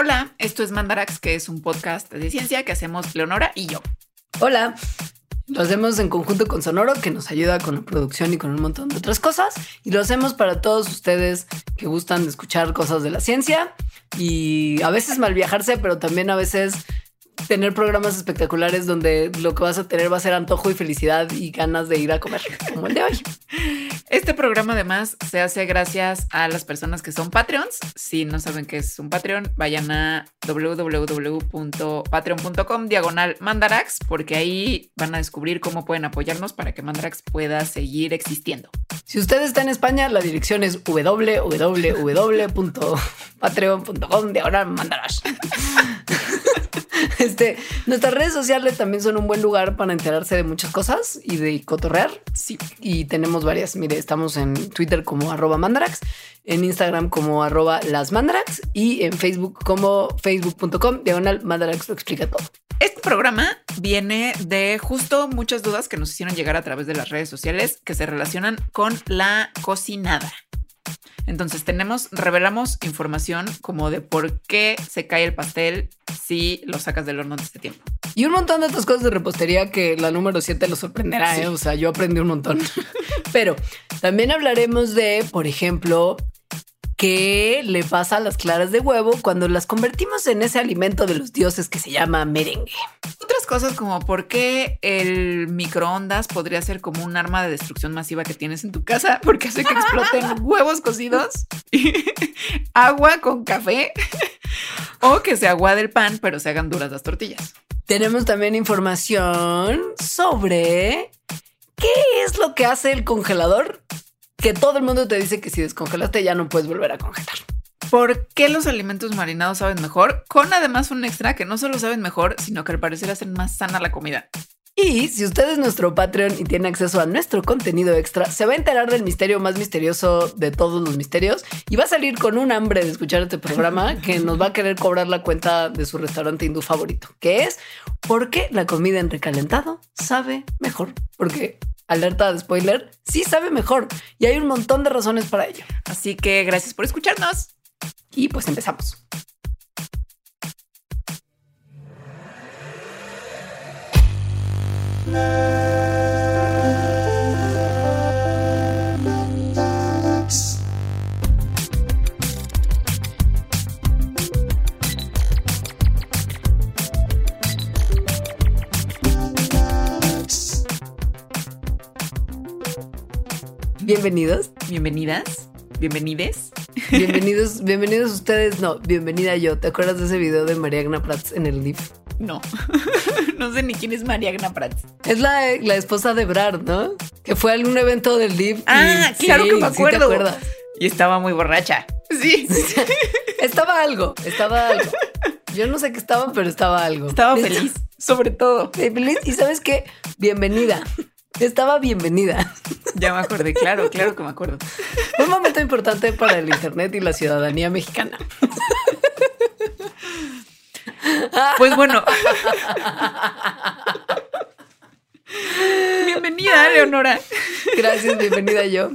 Hola, esto es Mandarax, que es un podcast de ciencia que hacemos Leonora y yo. Hola. Lo hacemos en conjunto con Sonoro, que nos ayuda con la producción y con un montón de otras cosas. Y lo hacemos para todos ustedes que gustan de escuchar cosas de la ciencia y a veces mal viajarse, pero también a veces tener programas espectaculares donde lo que vas a tener va a ser antojo y felicidad y ganas de ir a comer, como el de hoy. Este programa además se hace gracias a las personas que son Patreons. Si no saben qué es un Patreon, vayan a www.patreon.com diagonal Mandarax, porque ahí van a descubrir cómo pueden apoyarnos para que Mandarax pueda seguir existiendo. Si usted está en España, la dirección es www.patreon.com diagonal Mandarax. Este, nuestras redes sociales también son un buen lugar para enterarse de muchas cosas y de cotorrear. Sí. Y tenemos varias. Mire, estamos en Twitter como arroba mandarax, en Instagram como arroba las mandarax y en Facebook como facebook.com diagonal mandarax lo explica todo. Este programa viene de justo muchas dudas que nos hicieron llegar a través de las redes sociales que se relacionan con la cocinada. Entonces tenemos, revelamos información como de por qué se cae el pastel si lo sacas del horno de este tiempo. Y un montón de otras cosas de repostería que la número 7 lo sorprenderá. ¿eh? O sea, yo aprendí un montón. Pero también hablaremos de, por ejemplo, qué le pasa a las claras de huevo cuando las convertimos en ese alimento de los dioses que se llama merengue. Otras cosas como por qué el microondas podría ser como un arma de destrucción masiva que tienes en tu casa porque hace que exploten huevos cocidos, y agua con café o que se aguade el pan pero se hagan duras las tortillas. Tenemos también información sobre qué es lo que hace el congelador que todo el mundo te dice que si descongelaste ya no puedes volver a congelar. ¿Por qué los alimentos marinados saben mejor? Con además un extra que no solo saben mejor, sino que al parecer hacen más sana la comida. Y si usted es nuestro Patreon y tiene acceso a nuestro contenido extra, se va a enterar del misterio más misterioso de todos los misterios y va a salir con un hambre de escuchar este programa que nos va a querer cobrar la cuenta de su restaurante hindú favorito, que es ¿por qué la comida en recalentado sabe mejor? Porque alerta de spoiler, sí sabe mejor y hay un montón de razones para ello. Así que gracias por escucharnos. Y pues empezamos. Bienvenidos. Bienvenidas. Bienvenides. Bienvenidos, bienvenidos ustedes. No, bienvenida yo. ¿Te acuerdas de ese video de Mariagna Prats en el live? No, no sé ni quién es Mariagna Prats. Es la, la esposa de Brad, ¿no? Que fue a algún evento del live. Ah, claro que me acuerdo. y estaba muy borracha. Sí. estaba algo, estaba algo. Yo no sé qué estaba, pero estaba algo. Estaba feliz, sobre todo. Feliz. Y sabes qué? Bienvenida. Estaba bienvenida. Ya me acordé, claro, claro que me acuerdo. Un momento importante para el Internet y la ciudadanía mexicana. Pues bueno. Bienvenida, Leonora. Gracias, bienvenida yo.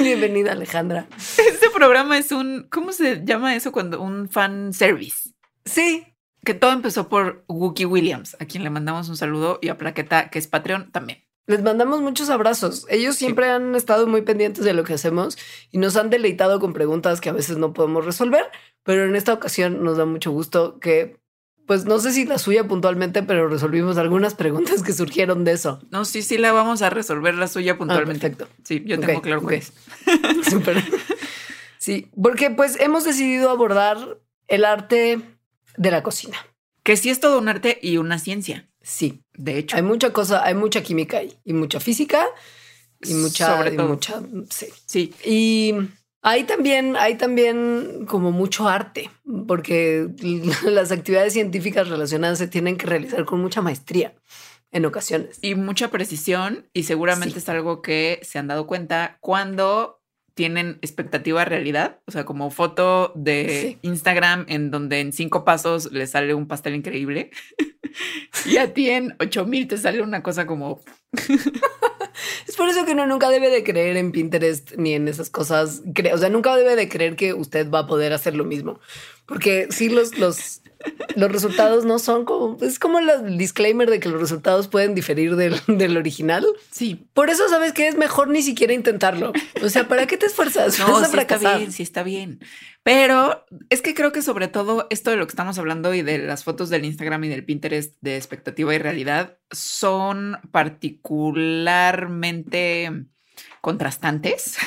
Bienvenida, Alejandra. Este programa es un, ¿cómo se llama eso cuando un fan service? Sí. Que todo empezó por Wookie Williams, a quien le mandamos un saludo y a Plaqueta, que es Patreon también. Les mandamos muchos abrazos. Ellos siempre han estado muy pendientes de lo que hacemos y nos han deleitado con preguntas que a veces no podemos resolver, pero en esta ocasión nos da mucho gusto que, pues no sé si la suya puntualmente, pero resolvimos algunas preguntas que surgieron de eso. No, sí, sí la vamos a resolver la suya puntualmente. Ah, perfecto. Sí, yo tengo claro que es. Súper. Sí, porque pues hemos decidido abordar el arte de la cocina. Que sí es todo un arte y una ciencia. Sí, de hecho. Hay mucha cosa, hay mucha química ahí y mucha física y mucha, Sobre todo. mucha, sí. Sí. Y hay también, hay también como mucho arte, porque las actividades científicas relacionadas se tienen que realizar con mucha maestría en ocasiones. Y mucha precisión y seguramente Sí. es algo que se han dado cuenta cuando tienen expectativa realidad, o sea, como foto de Sí. Instagram en donde en cinco pasos le sale un pastel increíble y a ti en ocho mil te sale una cosa como Es por eso que uno nunca debe de creer en Pinterest ni en esas cosas. O sea, nunca debe de creer que usted va a poder hacer lo mismo. Porque sí, los, los, los resultados no son como, es como el disclaimer de que los resultados pueden diferir del, del original. Sí. Por eso sabes que es mejor ni siquiera intentarlo. O sea, ¿para qué te esfuerzas? No, Vas a sí está bien, sí está bien. Pero es que creo que sobre todo esto de lo que estamos hablando y de las fotos del Instagram y del Pinterest de expectativa y realidad son particularmente contrastantes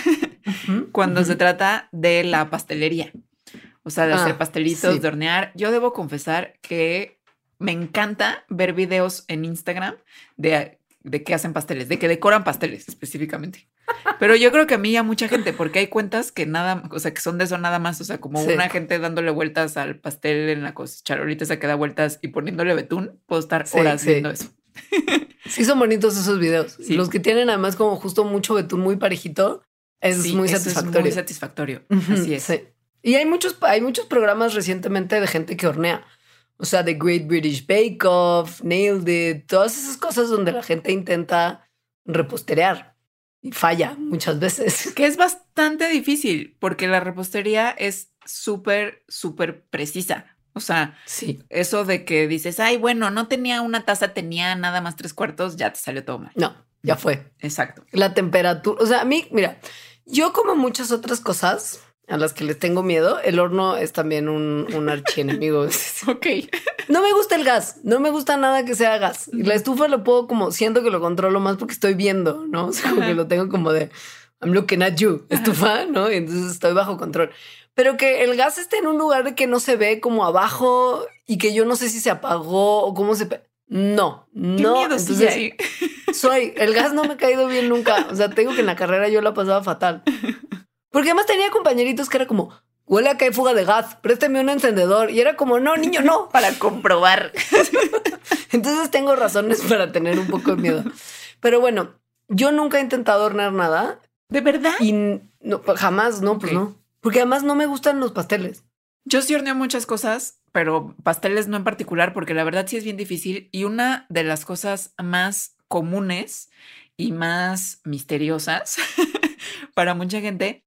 cuando se trata de la pastelería. O sea, de hacer Ah, pastelitos, sí. de hornear. Yo debo confesar que me encanta ver videos en Instagram de, de que hacen pasteles, de que decoran pasteles específicamente. Pero yo creo que a mí y a mucha gente, porque hay cuentas que nada, o sea, que son de eso nada más, o sea, como Sí. una gente dándole vueltas al pastel en la charolita esa que da vueltas y poniéndole betún, puedo estar horas sí. viendo eso. Sí, son bonitos esos videos. Los que tienen además como justo mucho betún muy parejito es Sí, muy satisfactorio. muy satisfactorio. Así es. sí. Y hay muchos, hay muchos programas recientemente de gente que hornea. O sea, The Great British Bake Off, Nailed It, todas esas cosas donde la gente intenta reposterear y falla muchas veces. Que es bastante difícil porque la repostería es súper, súper precisa. O sea, Sí. eso de que dices, ay, bueno, no tenía una taza, tenía nada más tres cuartos, ya te salió todo mal. No, ya fue. Exacto. La temperatura. O sea, a mí, mira, yo como muchas otras cosas a las que les tengo miedo, el horno es también un, un archienemigo. Ok. No me gusta el gas, no me gusta nada que sea gas. Y la estufa lo puedo como, siento que lo controlo más porque estoy viendo, ¿no? O sea, como que lo tengo como de, I'm looking at you, estufa, ¿no? Y entonces estoy bajo control. Pero que el gas esté en un lugar de que no se ve como abajo y que yo no sé si se apagó o cómo se... pe- No, Qué no. miedo entonces, soy, el gas no me ha caído bien nunca. O sea, tengo que en la carrera yo la pasaba fatal. Porque además tenía compañeritos que era como, huele a que hay fuga de gas, préstame un encendedor. Y era como, no, niño, no. Para comprobar. Entonces tengo razones para tener un poco de miedo. Pero bueno, yo nunca he intentado hornear nada ¿De verdad? y no, jamás, no, pues no. Porque además no me gustan los pasteles. Yo sí horneo muchas cosas, pero pasteles no en particular, porque la verdad sí es bien difícil. Y una de las cosas más comunes y más misteriosas para mucha gente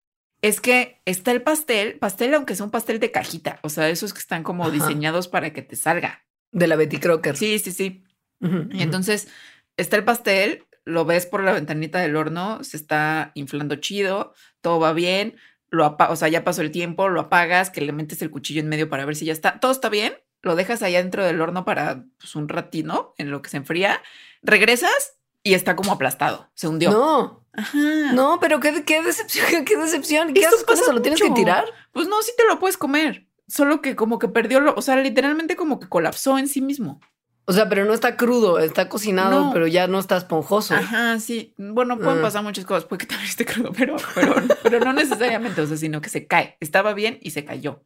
es que está el pastel, pastel aunque sea un pastel de cajita, o sea, esos que están como Ajá. diseñados para que te salga. De la Betty Crocker. Sí, sí, sí. Y entonces está el pastel, lo ves por la ventanita del horno, se está inflando chido, todo va bien, lo o sea, ya pasó el tiempo, lo apagas, que le metes el cuchillo en medio para ver si ya está, todo está bien, lo dejas allá dentro del horno para pues, un ratito en lo que se enfría, regresas y está como aplastado, se hundió. No, Ajá. no, pero qué, qué decepción, qué decepción. ¿Qué Esto haces con eso? ¿Lo tienes que tirar? Pues no, sí te lo puedes comer, solo que como que perdió lo, o sea, literalmente como que colapsó en sí mismo. O sea, pero no está crudo, está cocinado, No. pero ya no está esponjoso. Ajá, sí. Bueno, pueden Ah. pasar muchas cosas. Puede que también esté crudo, pero, pero, pero no necesariamente, o sea, sino que se cae. Estaba bien y se cayó.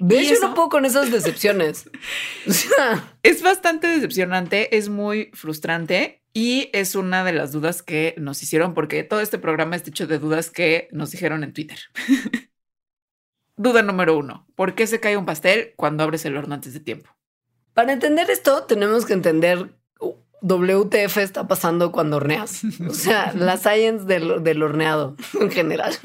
¿Ves? ¿Y Yo eso? no puedo con esas decepciones. Es bastante decepcionante, es muy frustrante y es una de las dudas que nos hicieron, porque todo este programa está hecho de dudas que nos dijeron en Twitter. Duda número uno: ¿por qué se cae un pastel cuando abres el horno antes de tiempo? para entender esto, tenemos que entender uh, WTF está pasando cuando horneas. O sea, la science del, del horneado en general.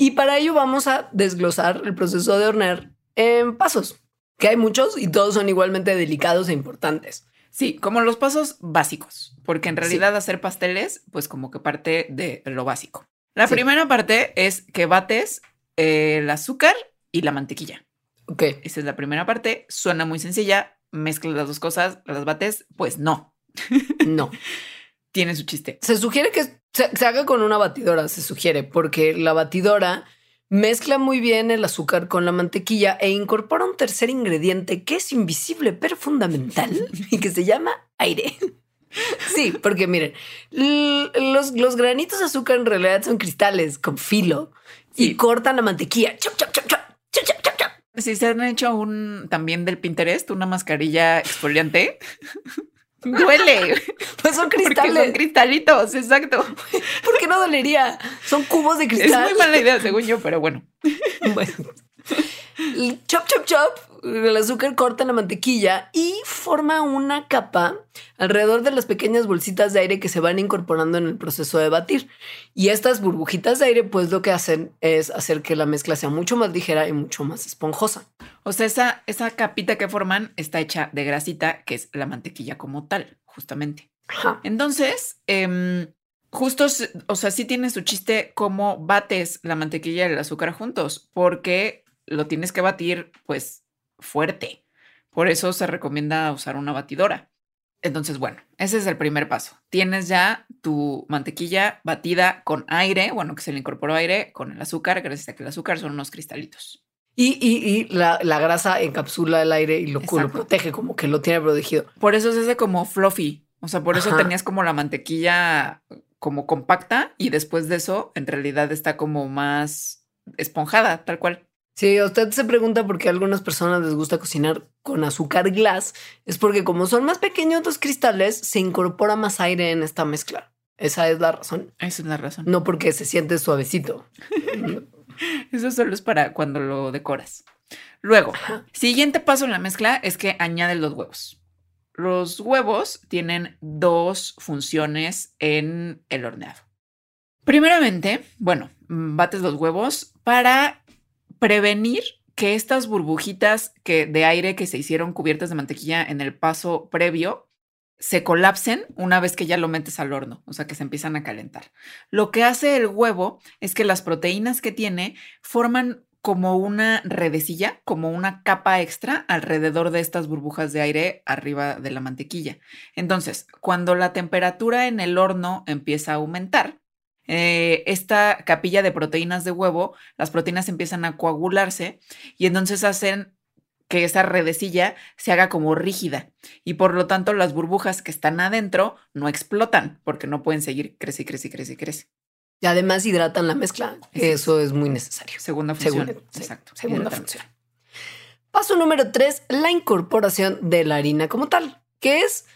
Y para ello vamos a desglosar el proceso de hornear en pasos, que hay muchos y todos son igualmente delicados e importantes. Sí, como los pasos básicos, porque en Sí. realidad hacer pasteles, pues como que parte de lo básico. La Sí. primera parte es que bates eh, el azúcar y la mantequilla. Ok, Esa es la primera parte. Suena muy sencilla. Mezclas las dos cosas, las bates. Pues no, no. tiene su chiste. Se sugiere que se, se haga con una batidora, se sugiere, porque la batidora mezcla muy bien el azúcar con la mantequilla e incorpora un tercer ingrediente que es invisible pero fundamental y que se llama aire. Sí, porque miren, los, los granitos de azúcar en realidad son cristales con filo y cortan la mantequilla. Si se han hecho un también del Pinterest, una mascarilla exfoliante, duele. Pues son Porque son cristales. cristalitos, exacto. ¿Por qué no dolería? Son cubos de Es cristal. muy mala idea, según yo, pero bueno. Chop, chop, chop el azúcar corta la mantequilla y forma una capa alrededor de las pequeñas bolsitas de aire que se van incorporando en el proceso de batir. Y estas burbujitas de aire, pues lo que hacen es hacer que la mezcla sea mucho más ligera y mucho más esponjosa. O sea, esa, esa capita que forman está hecha de grasita, que es la mantequilla como tal, justamente. Ajá. Entonces, em, justo, o sea, sí tiene su chiste cómo bates la mantequilla y el azúcar juntos, porque lo tienes que batir, pues, fuerte. Por eso se recomienda usar una batidora. Entonces, bueno, ese es el primer paso. Tienes ya tu mantequilla batida con aire, bueno, que se le incorporó aire con el azúcar, gracias a que el azúcar son unos cristalitos. Y, y, y la, la grasa encapsula el aire y lo, protege, como que lo tiene protegido. Por eso se hace como fluffy. O sea, por eso Ajá. tenías como la mantequilla como compacta y después de eso en realidad está como más esponjada, tal cual. Si usted se pregunta por qué a algunas personas les gusta cocinar con azúcar glass, es porque como son más pequeños los cristales, se incorpora más aire en esta mezcla. Esa es la razón. Esa es la razón. No porque se siente suavecito. Eso solo es para cuando lo decoras. Luego, siguiente paso en la mezcla es que añades los huevos. Los huevos tienen dos funciones en el horneado. Primeramente, bueno, bates los huevos para prevenir que estas burbujitas que, de aire que se hicieron cubiertas de mantequilla en el paso previo se colapsen una vez que ya lo metes al horno, o sea que se empiezan a calentar. Lo que hace el huevo es que las proteínas que tiene forman como una redecilla, como una capa extra alrededor de estas burbujas de aire arriba de la mantequilla. Entonces, cuando la temperatura en el horno empieza a aumentar, eh, esta capilla de proteínas de huevo, las proteínas empiezan a coagularse y entonces hacen que esa redecilla se haga como rígida y por lo tanto las burbujas que están adentro no explotan porque no pueden seguir crece, crece, crece, crece. Y además hidratan la mezcla. que Eso es muy necesario. Segunda función. Segunda, Exacto. segunda función. Paso número tres, la incorporación de la harina como tal, que es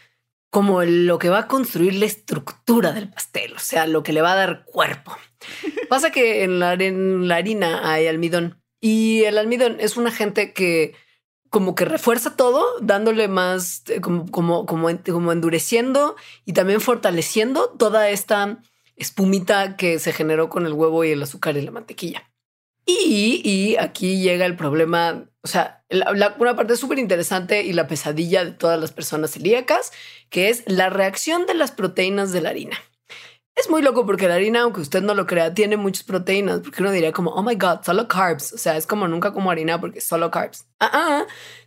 como lo que va a construir la estructura del pastel, o sea, lo que le va a dar cuerpo. Pasa que en la, en la harina hay almidón y el almidón es un agente que como que refuerza todo, dándole más, eh, como, como, como, como endureciendo y también fortaleciendo toda esta espumita que se generó con el huevo y el azúcar y la mantequilla. Y, aquí llega el problema, o sea, la- una parte súper interesante y la pesadilla de todas las personas celíacas, que es la reacción de las proteínas de la harina. Es muy loco porque la harina, aunque usted no lo crea, tiene muchas proteínas, porque uno diría como, oh my God, solo carbs. O sea, es como nunca como harina porque solo carbs. Ah, ah,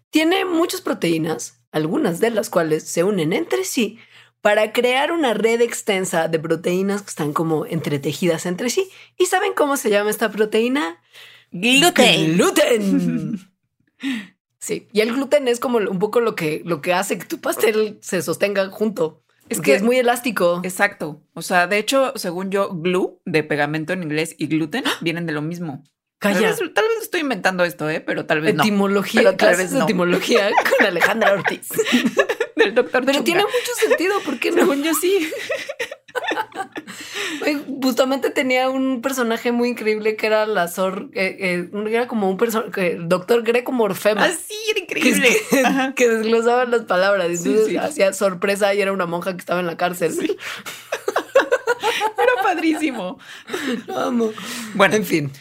tiene muchas proteínas, algunas de las cuales se unen entre sí para crear una red extensa de proteínas que están como entretejidas entre sí. ¿Y saben cómo se llama esta proteína? Gluten. Gluten. Sí, y el gluten es como un poco lo que, lo que hace que tu pastel se sostenga junto. Es que- es muy elástico. Exacto. O sea, de hecho, según yo, glue de pegamento en inglés y gluten vienen de lo mismo. Tal Calla. vez, tal vez estoy inventando esto, ¿eh? pero tal vez no. Etimología, tal vez no. etimología con Alejandra Ortiz. Del doctor Pero Chunga. tiene mucho sentido, ¿por qué no? Según yo sí. Justamente tenía un personaje muy increíble que era la Sor, eh, eh, era como un personaje, doctor Greco Morfema. Ah, sí, era increíble. que- que desglosaba las palabras. y Sí, Entonces sí. hacía sorpresa y era una monja que estaba en la cárcel. Era padrísimo. Amo. Bueno, En fin.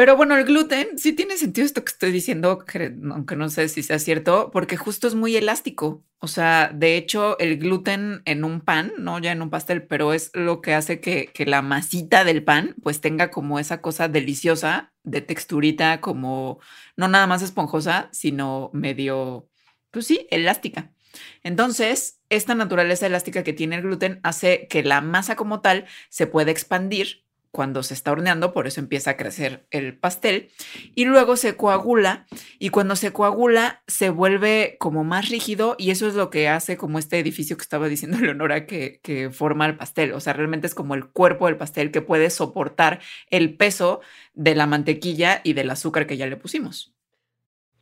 Pero bueno, el gluten sí tiene sentido esto que estoy diciendo, que- aunque no sé si sea cierto, porque justo es muy elástico. O sea, de hecho, el gluten en un pan, no ya en un pastel, pero es lo que hace que, que la masita del pan pues tenga como esa cosa deliciosa de texturita, como no nada más esponjosa, sino medio, pues sí, elástica. Entonces, esta naturaleza elástica que tiene el gluten hace que la masa como tal se pueda expandir cuando se está horneando, por eso empieza a crecer el pastel y luego se coagula y cuando se coagula se vuelve como más rígido y eso es lo que hace como este edificio que estaba diciendo Leonora que, que forma el pastel, o sea, realmente es como el cuerpo del pastel que puede soportar el peso de la mantequilla y del azúcar que ya le pusimos.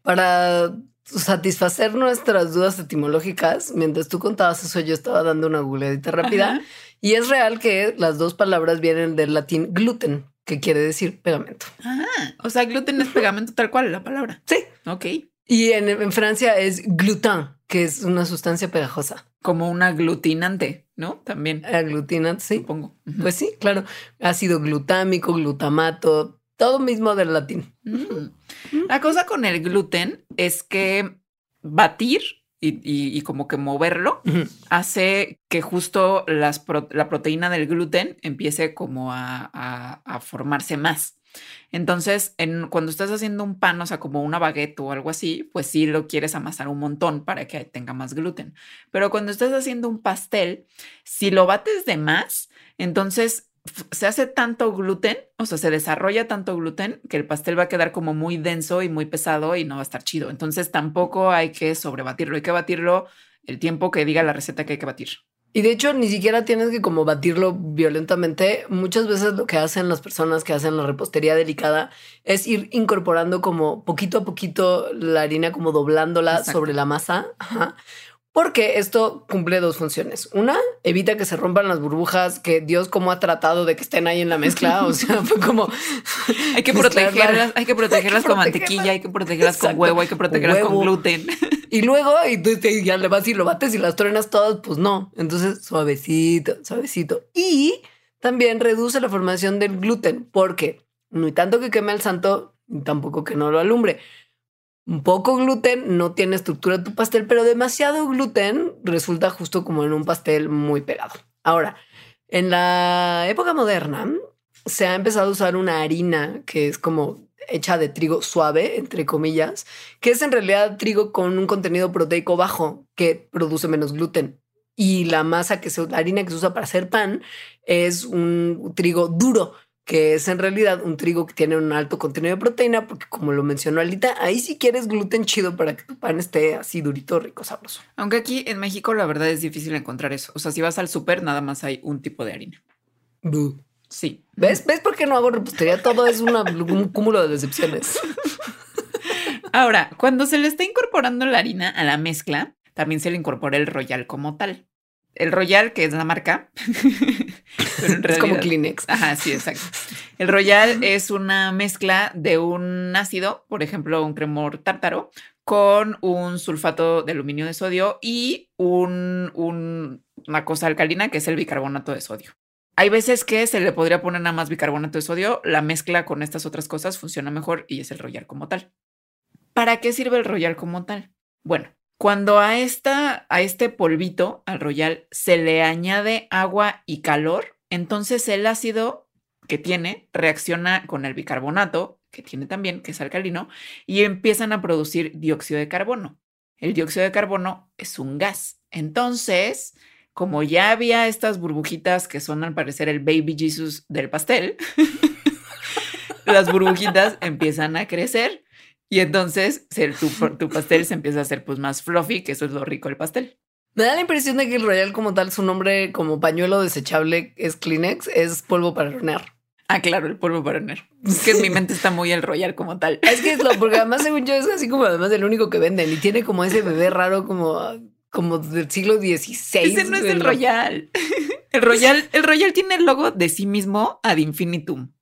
Para satisfacer nuestras dudas etimológicas, mientras tú contabas eso, yo estaba dando una googleadita rápida. Ajá. Y es real que las dos palabras vienen del latín gluten, que quiere decir pegamento. Ah, o sea, gluten es pegamento tal cual la palabra. Sí. Ok. Y en, en Francia es gluten, que es una sustancia pegajosa. Como un aglutinante, ¿no? También, Aglutinante, sí. supongo. Pues sí, claro. Ácido glutámico, glutamato, todo mismo del latín. Mm. La cosa con el gluten es que batir y, y- y como que moverlo hace que justo las pro- la proteína del gluten empiece como a, a- a formarse más. Entonces, en, cuando estás haciendo un pan, o sea, como una baguette o algo así, pues sí lo quieres amasar un montón para que tenga más gluten. Pero cuando estás haciendo un pastel, si lo bates de más, entonces se hace tanto gluten, o sea, se desarrolla tanto gluten que el pastel va a quedar como muy denso y muy pesado y no va a estar chido. Entonces tampoco hay que sobrebatirlo, hay que batirlo el tiempo que diga la receta que hay que batir. Y de hecho, ni siquiera tienes que como batirlo violentamente. Muchas veces lo que hacen las personas que hacen la repostería delicada es ir incorporando como poquito a poquito la harina, como doblándola Exacto. sobre la masa. Ajá. Porque esto cumple dos funciones. Una, evita que se rompan las burbujas que Dios como ha tratado de que estén ahí en la mezcla. O sea, fue como... Hay que protegerlas, hay que protegerlas con mantequilla, hay que protegerlas con huevo, hay que protegerlas con gluten. Y luego, y tú te- ya le vas y lo bates y las truenas todas, pues no. Entonces, suavecito, suavecito. Y también reduce la formación del gluten, porque no hay tanto que queme al santo, ni tampoco que no lo alumbre. Un poco gluten no tiene estructura tu pastel, pero demasiado gluten resulta justo como en un pastel muy pegado. Ahora, en la época moderna se ha empezado a usar una harina que es como hecha de trigo suave, entre comillas, que es en realidad trigo con un contenido proteico bajo que produce menos gluten. Y la masa que se, la harina que se usa para hacer pan es un trigo duro, que es en realidad un trigo que tiene un alto contenido de proteína, porque como lo mencionó Alita, ahí sí quieres gluten chido para que tu pan esté así durito, rico, sabroso. Aunque aquí en México la verdad es difícil encontrar eso. O sea, si vas al súper, nada más hay un tipo de harina. Sí. ¿Ves? ¿Ves por qué no hago repostería? Todo es una- un cúmulo de decepciones. Ahora, cuando se le está incorporando la harina a la mezcla, también se le incorpora el royal como tal. El royal, que es la marca, pero en Es como Kleenex. Ajá, sí, exacto. El royal es una mezcla de un ácido, por ejemplo, un cremor tártaro, con un sulfato de aluminio de sodio y un, un- una cosa alcalina que es el bicarbonato de sodio. Hay veces que se le podría poner nada más bicarbonato de sodio, la mezcla con estas otras cosas funciona mejor y es el royal como tal. ¿Para qué sirve el royal como tal? Bueno, cuando a, esta, a este polvito, al royal, se le añade agua y calor, entonces el ácido que tiene reacciona con el bicarbonato, que tiene también, que es alcalino, y empiezan a producir dióxido de carbono. El dióxido de carbono es un gas. Entonces, como ya había estas burbujitas que son al parecer el baby Jesus del pastel, las burbujitas empiezan a crecer y entonces se- tu, tu pastel se empieza a hacer pues más fluffy, que eso es lo rico del pastel. Me da la impresión de que el Royal como tal, su nombre como pañuelo desechable es Kleenex, es polvo para hornear. Ah, claro, el polvo para hornear. Es que en mi mente está muy el royal como tal. Es que es lo, porque además según yo es así como además el único que venden y tiene como ese bebé raro como, como del siglo XVI. Ese no es el royal. El royal, el royal tiene el logo de sí mismo ad infinitum.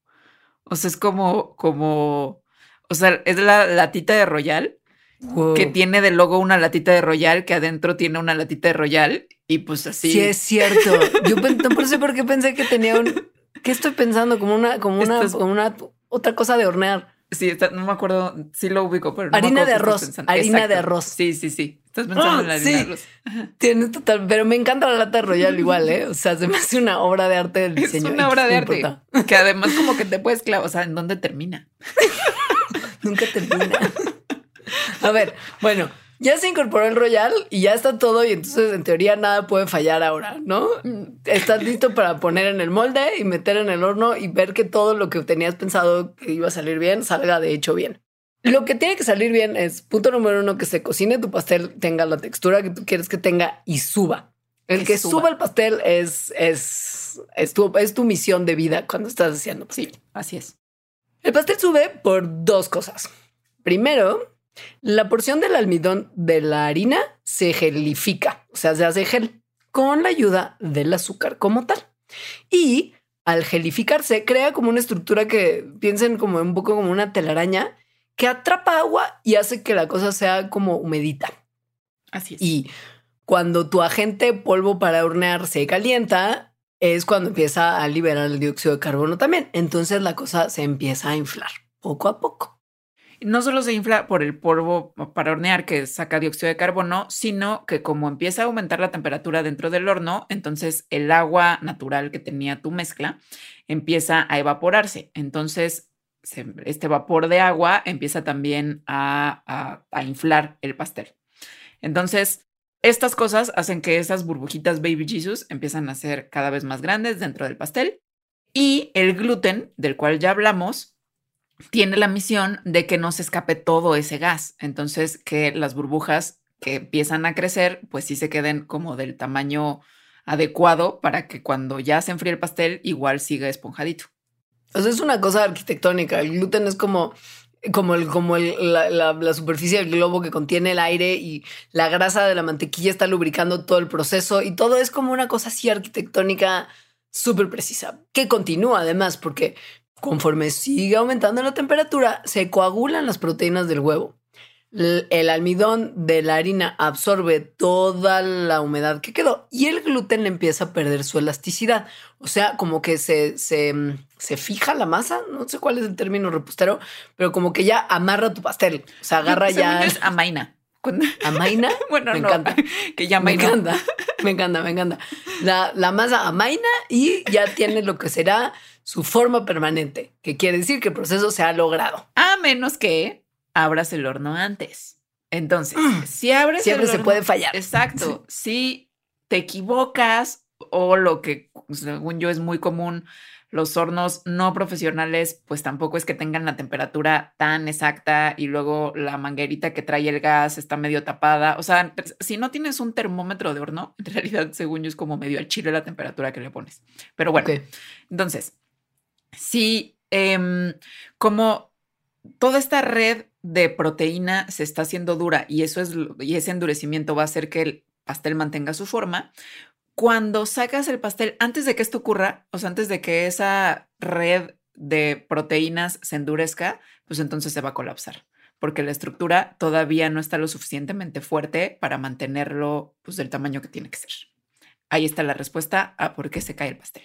O sea, es como, como, o sea, es la latita de royal Wow. que tiene de logo una latita de royal que adentro tiene una latita de royal y pues así. Sí, es cierto. Yo no sé por qué pensé que tenía un... ¿Qué estoy pensando? Como una, como una, como una otra cosa de hornear. Sí, está- no me acuerdo, sí lo ubico, pero no me Harina acuerdo de arroz, harina de arroz. Sí, sí, sí. Estás pensando Ah, en la harina sí. de arroz. Tienes total, pero me encanta la lata royal igual, ¿eh? O sea, se me hace una obra de arte del Es diseño. una obra de no arte. importa. Que además como que te puedes clavar, o sea, ¿en dónde termina? Nunca termina. A ver, bueno, ya se incorporó el Royal y ya está todo y entonces en teoría nada puede fallar ahora, ¿no? Estás listo para poner en el molde y meter en el horno y ver que todo lo que tenías pensado que iba a salir bien salga de hecho bien. Lo que tiene que salir bien es, punto número uno, que se cocine tu pastel, tenga la textura que tú quieres que tenga y suba. El Que que suba. suba el pastel es, es, es, tu, es tu misión de vida cuando estás haciendo pastel. Sí, así es. El pastel sube por dos cosas. Primero, la porción del almidón de la harina se gelifica, o sea, se hace gel con la ayuda del azúcar como tal. Y al gelificarse, crea como una estructura que piensen como un poco como una telaraña que atrapa agua y hace que la cosa sea como humedita. Así es. Y cuando tu agente polvo para hornear se calienta, es cuando empieza a liberar el dióxido de carbono también. Entonces la cosa se empieza a inflar poco a poco. no solo se infla por el polvo para hornear que saca dióxido de carbono, sino que como empieza a aumentar la temperatura dentro del horno, entonces el agua natural que tenía tu mezcla empieza a evaporarse. Entonces este vapor de agua empieza también a, a inflar el pastel. Entonces, estas cosas hacen que esas burbujitas Baby Jesus empiezan a ser cada vez más grandes dentro del pastel. Y el gluten, del cual ya hablamos, tiene la misión de que no se escape todo ese gas. Entonces, que las burbujas que empiezan a crecer, pues sí se queden como del tamaño adecuado para que cuando ya se enfríe el pastel, igual siga esponjadito. O es una cosa arquitectónica. El gluten es como, como, el, como la, la, superficie del globo que contiene el aire y la grasa de la mantequilla está lubricando todo el proceso y todo es como una cosa así arquitectónica súper precisa, que continúa además porque conforme sigue aumentando la temperatura, se coagulan las proteínas del huevo el almidón de la harina absorbe toda la humedad que quedó y el gluten empieza a perder su elasticidad. O sea, como que se, se, se, fija la masa, no sé cuál es el término repostero, pero como que ya amarra tu pastel. O sea, agarra ya. Es amaina. ¿Amaina? bueno, me encanta. Que ya me encanta. Me encanta, me encanta. La, la masa amaina y ya tiene lo que será su forma permanente, que quiere decir que el proceso se ha logrado. A menos que abras el horno antes. Entonces, mm. si abres Siempre se puede fallar. Exacto. Si te equivocas o lo que según yo es muy común, los hornos no profesionales, pues tampoco es que tengan la temperatura tan exacta y luego la manguerita que trae el gas está medio tapada. O sea, si no tienes un termómetro de horno, en realidad, según yo, es como medio al chile la temperatura que le pones. Pero bueno, entonces, si em, como toda esta red de proteína se está haciendo dura y eso es y ese endurecimiento va a hacer que el pastel mantenga su forma. Cuando sacas el pastel, antes de que esto ocurra, o sea, antes de que esa red de proteínas se endurezca, pues entonces se va a colapsar, porque la estructura todavía no está lo suficientemente fuerte para mantenerlo pues del tamaño que tiene que ser. Ahí está la respuesta a por qué se cae el pastel.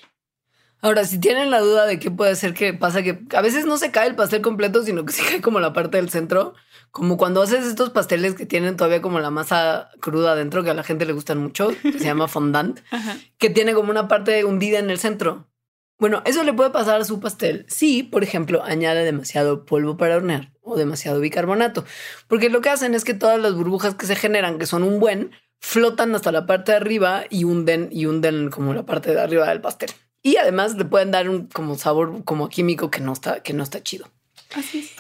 Ahora, si tienen la duda de qué puede ser que pasa, que a veces no se cae el pastel completo, sino que se cae como la parte del centro, como cuando haces estos pasteles que tienen todavía como la masa cruda adentro, que a la gente le gustan mucho, que se llama fondant, que tiene como una parte hundida en el centro. Bueno, eso le puede pasar a su pastel si, por ejemplo, añade demasiado polvo para hornear o demasiado bicarbonato, porque lo que hacen es que todas las burbujas que se generan, que son un buen, flotan hasta la parte de arriba y hunden y hunden como la parte de arriba del pastel. Y además le pueden dar un como sabor como químico que no está, que no está chido. Así es.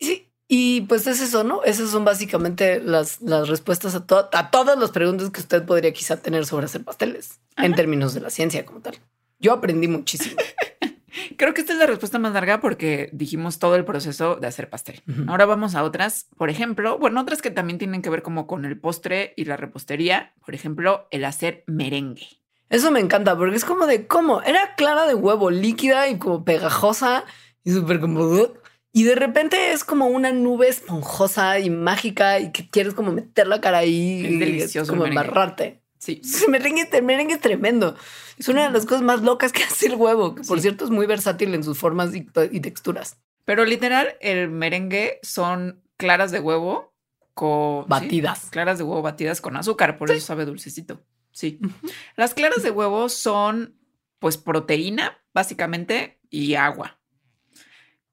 Sí, y pues es eso, ¿no? Esas son básicamente las, las respuestas a, a todas las preguntas que usted podría quizá tener sobre hacer pasteles en términos de la ciencia como tal. Yo aprendí muchísimo. Creo que esta es la respuesta más larga porque dijimos todo el proceso de hacer pastel. Ahora vamos a otras, por ejemplo, bueno, otras que también tienen que ver como con el postre y la repostería, por ejemplo, el hacer merengue. Eso me encanta porque es como de cómo era clara de huevo, líquida y como pegajosa y súper como. Y de repente es como una nube esponjosa y mágica y que quieres como meter la cara ahí. Es delicioso. como embarrarte. Sí. El merengue, el merengue es tremendo. Es una de las cosas más locas que hace el huevo, que por cierto es muy versátil en sus formas y, texturas. Pero literal, el merengue son claras de huevo con. Batidas. Claras de huevo batidas con azúcar, por eso sabe dulcecito. Sí. Las claras de huevo son pues proteína, básicamente, y agua.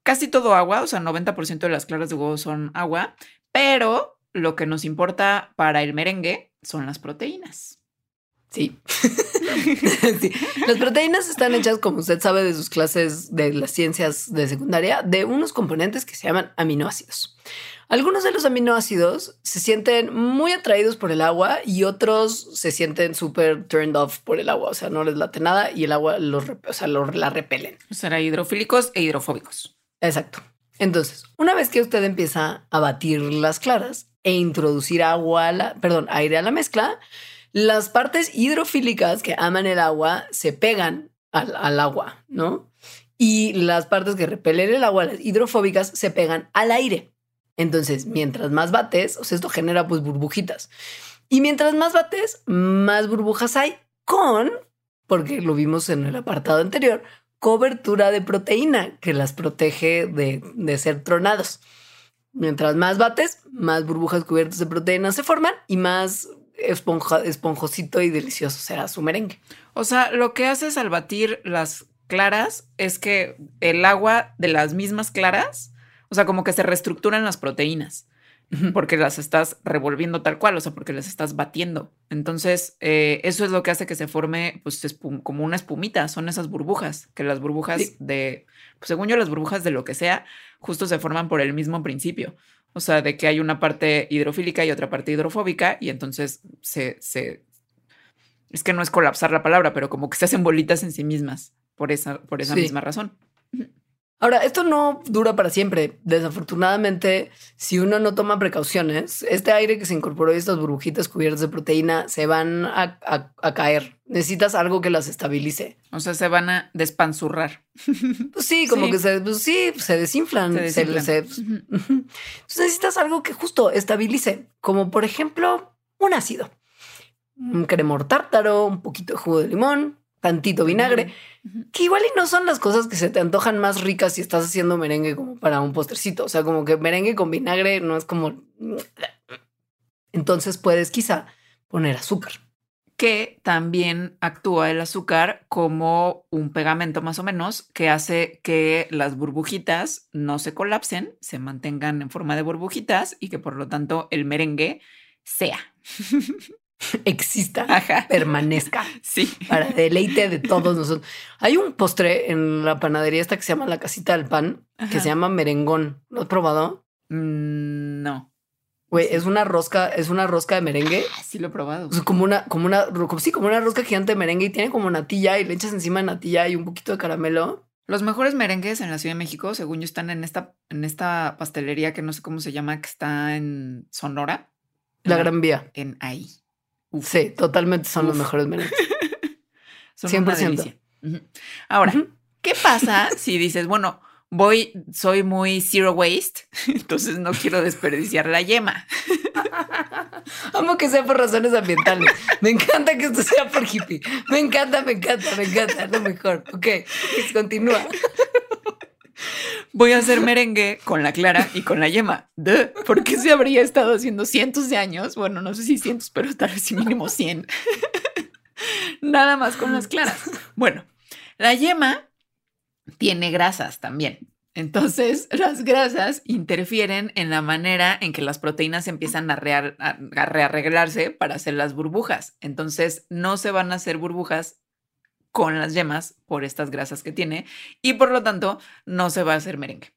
Casi todo agua, o sea, 90% de las claras de huevo son agua, pero lo que nos importa para el merengue son las proteínas. Sí. sí. Las proteínas están hechas, como usted sabe de sus clases de las ciencias de secundaria, de unos componentes que se llaman aminoácidos. Algunos de los aminoácidos se sienten muy atraídos por el agua y otros se sienten súper turned off por el agua. O sea, no les late nada y el agua los, o sea, la repelen. O sea, hidrofílicos e hidrofóbicos. Exacto. Entonces, una vez que usted empieza a batir las claras e introducir agua, a la, perdón, aire a la mezcla, las partes hidrofílicas que aman el agua se pegan al, al agua, ¿no? y las partes que repelen el agua, las hidrofóbicas, se pegan al aire. Entonces, mientras más bates, o sea, esto genera pues burbujitas. Y mientras más bates, más burbujas hay con, porque lo vimos en el apartado anterior, cobertura de proteína que las protege de, de ser tronados. Mientras más bates, más burbujas cubiertas de proteína se forman y más esponja, esponjosito y delicioso será su merengue. O sea, lo que haces al batir las claras es que el agua de las mismas claras, o sea, como que se reestructuran las proteínas porque las estás revolviendo tal cual, o sea, porque las estás batiendo. Entonces, eh, eso es lo que hace que se forme, pues, como una espumita, son esas burbujas, que las burbujas de, pues, según yo, las burbujas de lo que sea, justo se forman por el mismo principio. O sea, de que hay una parte hidrofílica y otra parte hidrofóbica, y entonces se, se, es que no es colapsar la palabra, pero como que se hacen bolitas en sí mismas por esa, por esa misma razón. Ahora, esto no dura para siempre. Desafortunadamente, si uno no toma precauciones, este aire que se incorporó y estas burbujitas cubiertas de proteína se van a, caer. Necesitas algo que las estabilice. O sea, se van a despanzurrar. Pues sí, como que se, pues sí, se desinflan. Se Entonces necesitas algo que justo estabilice, como por ejemplo un ácido, un cremor tártaro, un poquito de jugo de limón, tantito vinagre, que igual y no son las cosas que se te antojan más ricas si estás haciendo merengue como para un postrecito. O sea, como que merengue con vinagre no es como... Entonces puedes quizá poner azúcar. Que también actúa el azúcar como un pegamento más o menos que hace que las burbujitas no se colapsen, se mantengan en forma de burbujitas y que por lo tanto el merengue sea. exista, permanezca. Sí. Para deleite de todos nosotros. Hay un postre en la panadería esta que se llama la casita del pan, que se llama merengón. ¿Lo has probado? Mm, no. Güey, es una rosca, es una rosca de merengue. Ah, sí lo he probado. como una, como una, sí, como una rosca gigante de merengue y tiene como natilla y le echas encima natilla y un poquito de caramelo. Los mejores merengues en la Ciudad de México, según yo, están en esta, en esta pastelería que no sé cómo se llama, que está en Sonora. La Gran Vía. En ahí. Sí, totalmente son los mejores merengues. son 100%. Ahora, ¿qué pasa si dices, bueno, voy, soy muy zero waste, entonces no quiero desperdiciar la yema? Amo que sea por razones ambientales. Me encanta que esto sea por hippie. Me encanta, me encanta, me encanta. lo mejor. Ok, continúa. Voy a hacer merengue con la clara y con la yema. ¿Por qué se habría estado haciendo cientos de años? Bueno, no sé si cientos, pero tal vez mínimo 100. Nada más con las claras. Bueno, la yema tiene grasas también. Entonces, las grasas interfieren en la manera en que las proteínas empiezan a, a, rearreglarse para hacer las burbujas. Entonces, no se van a hacer burbujas con las yemas por estas grasas que tiene y por lo tanto no se va a hacer merengue.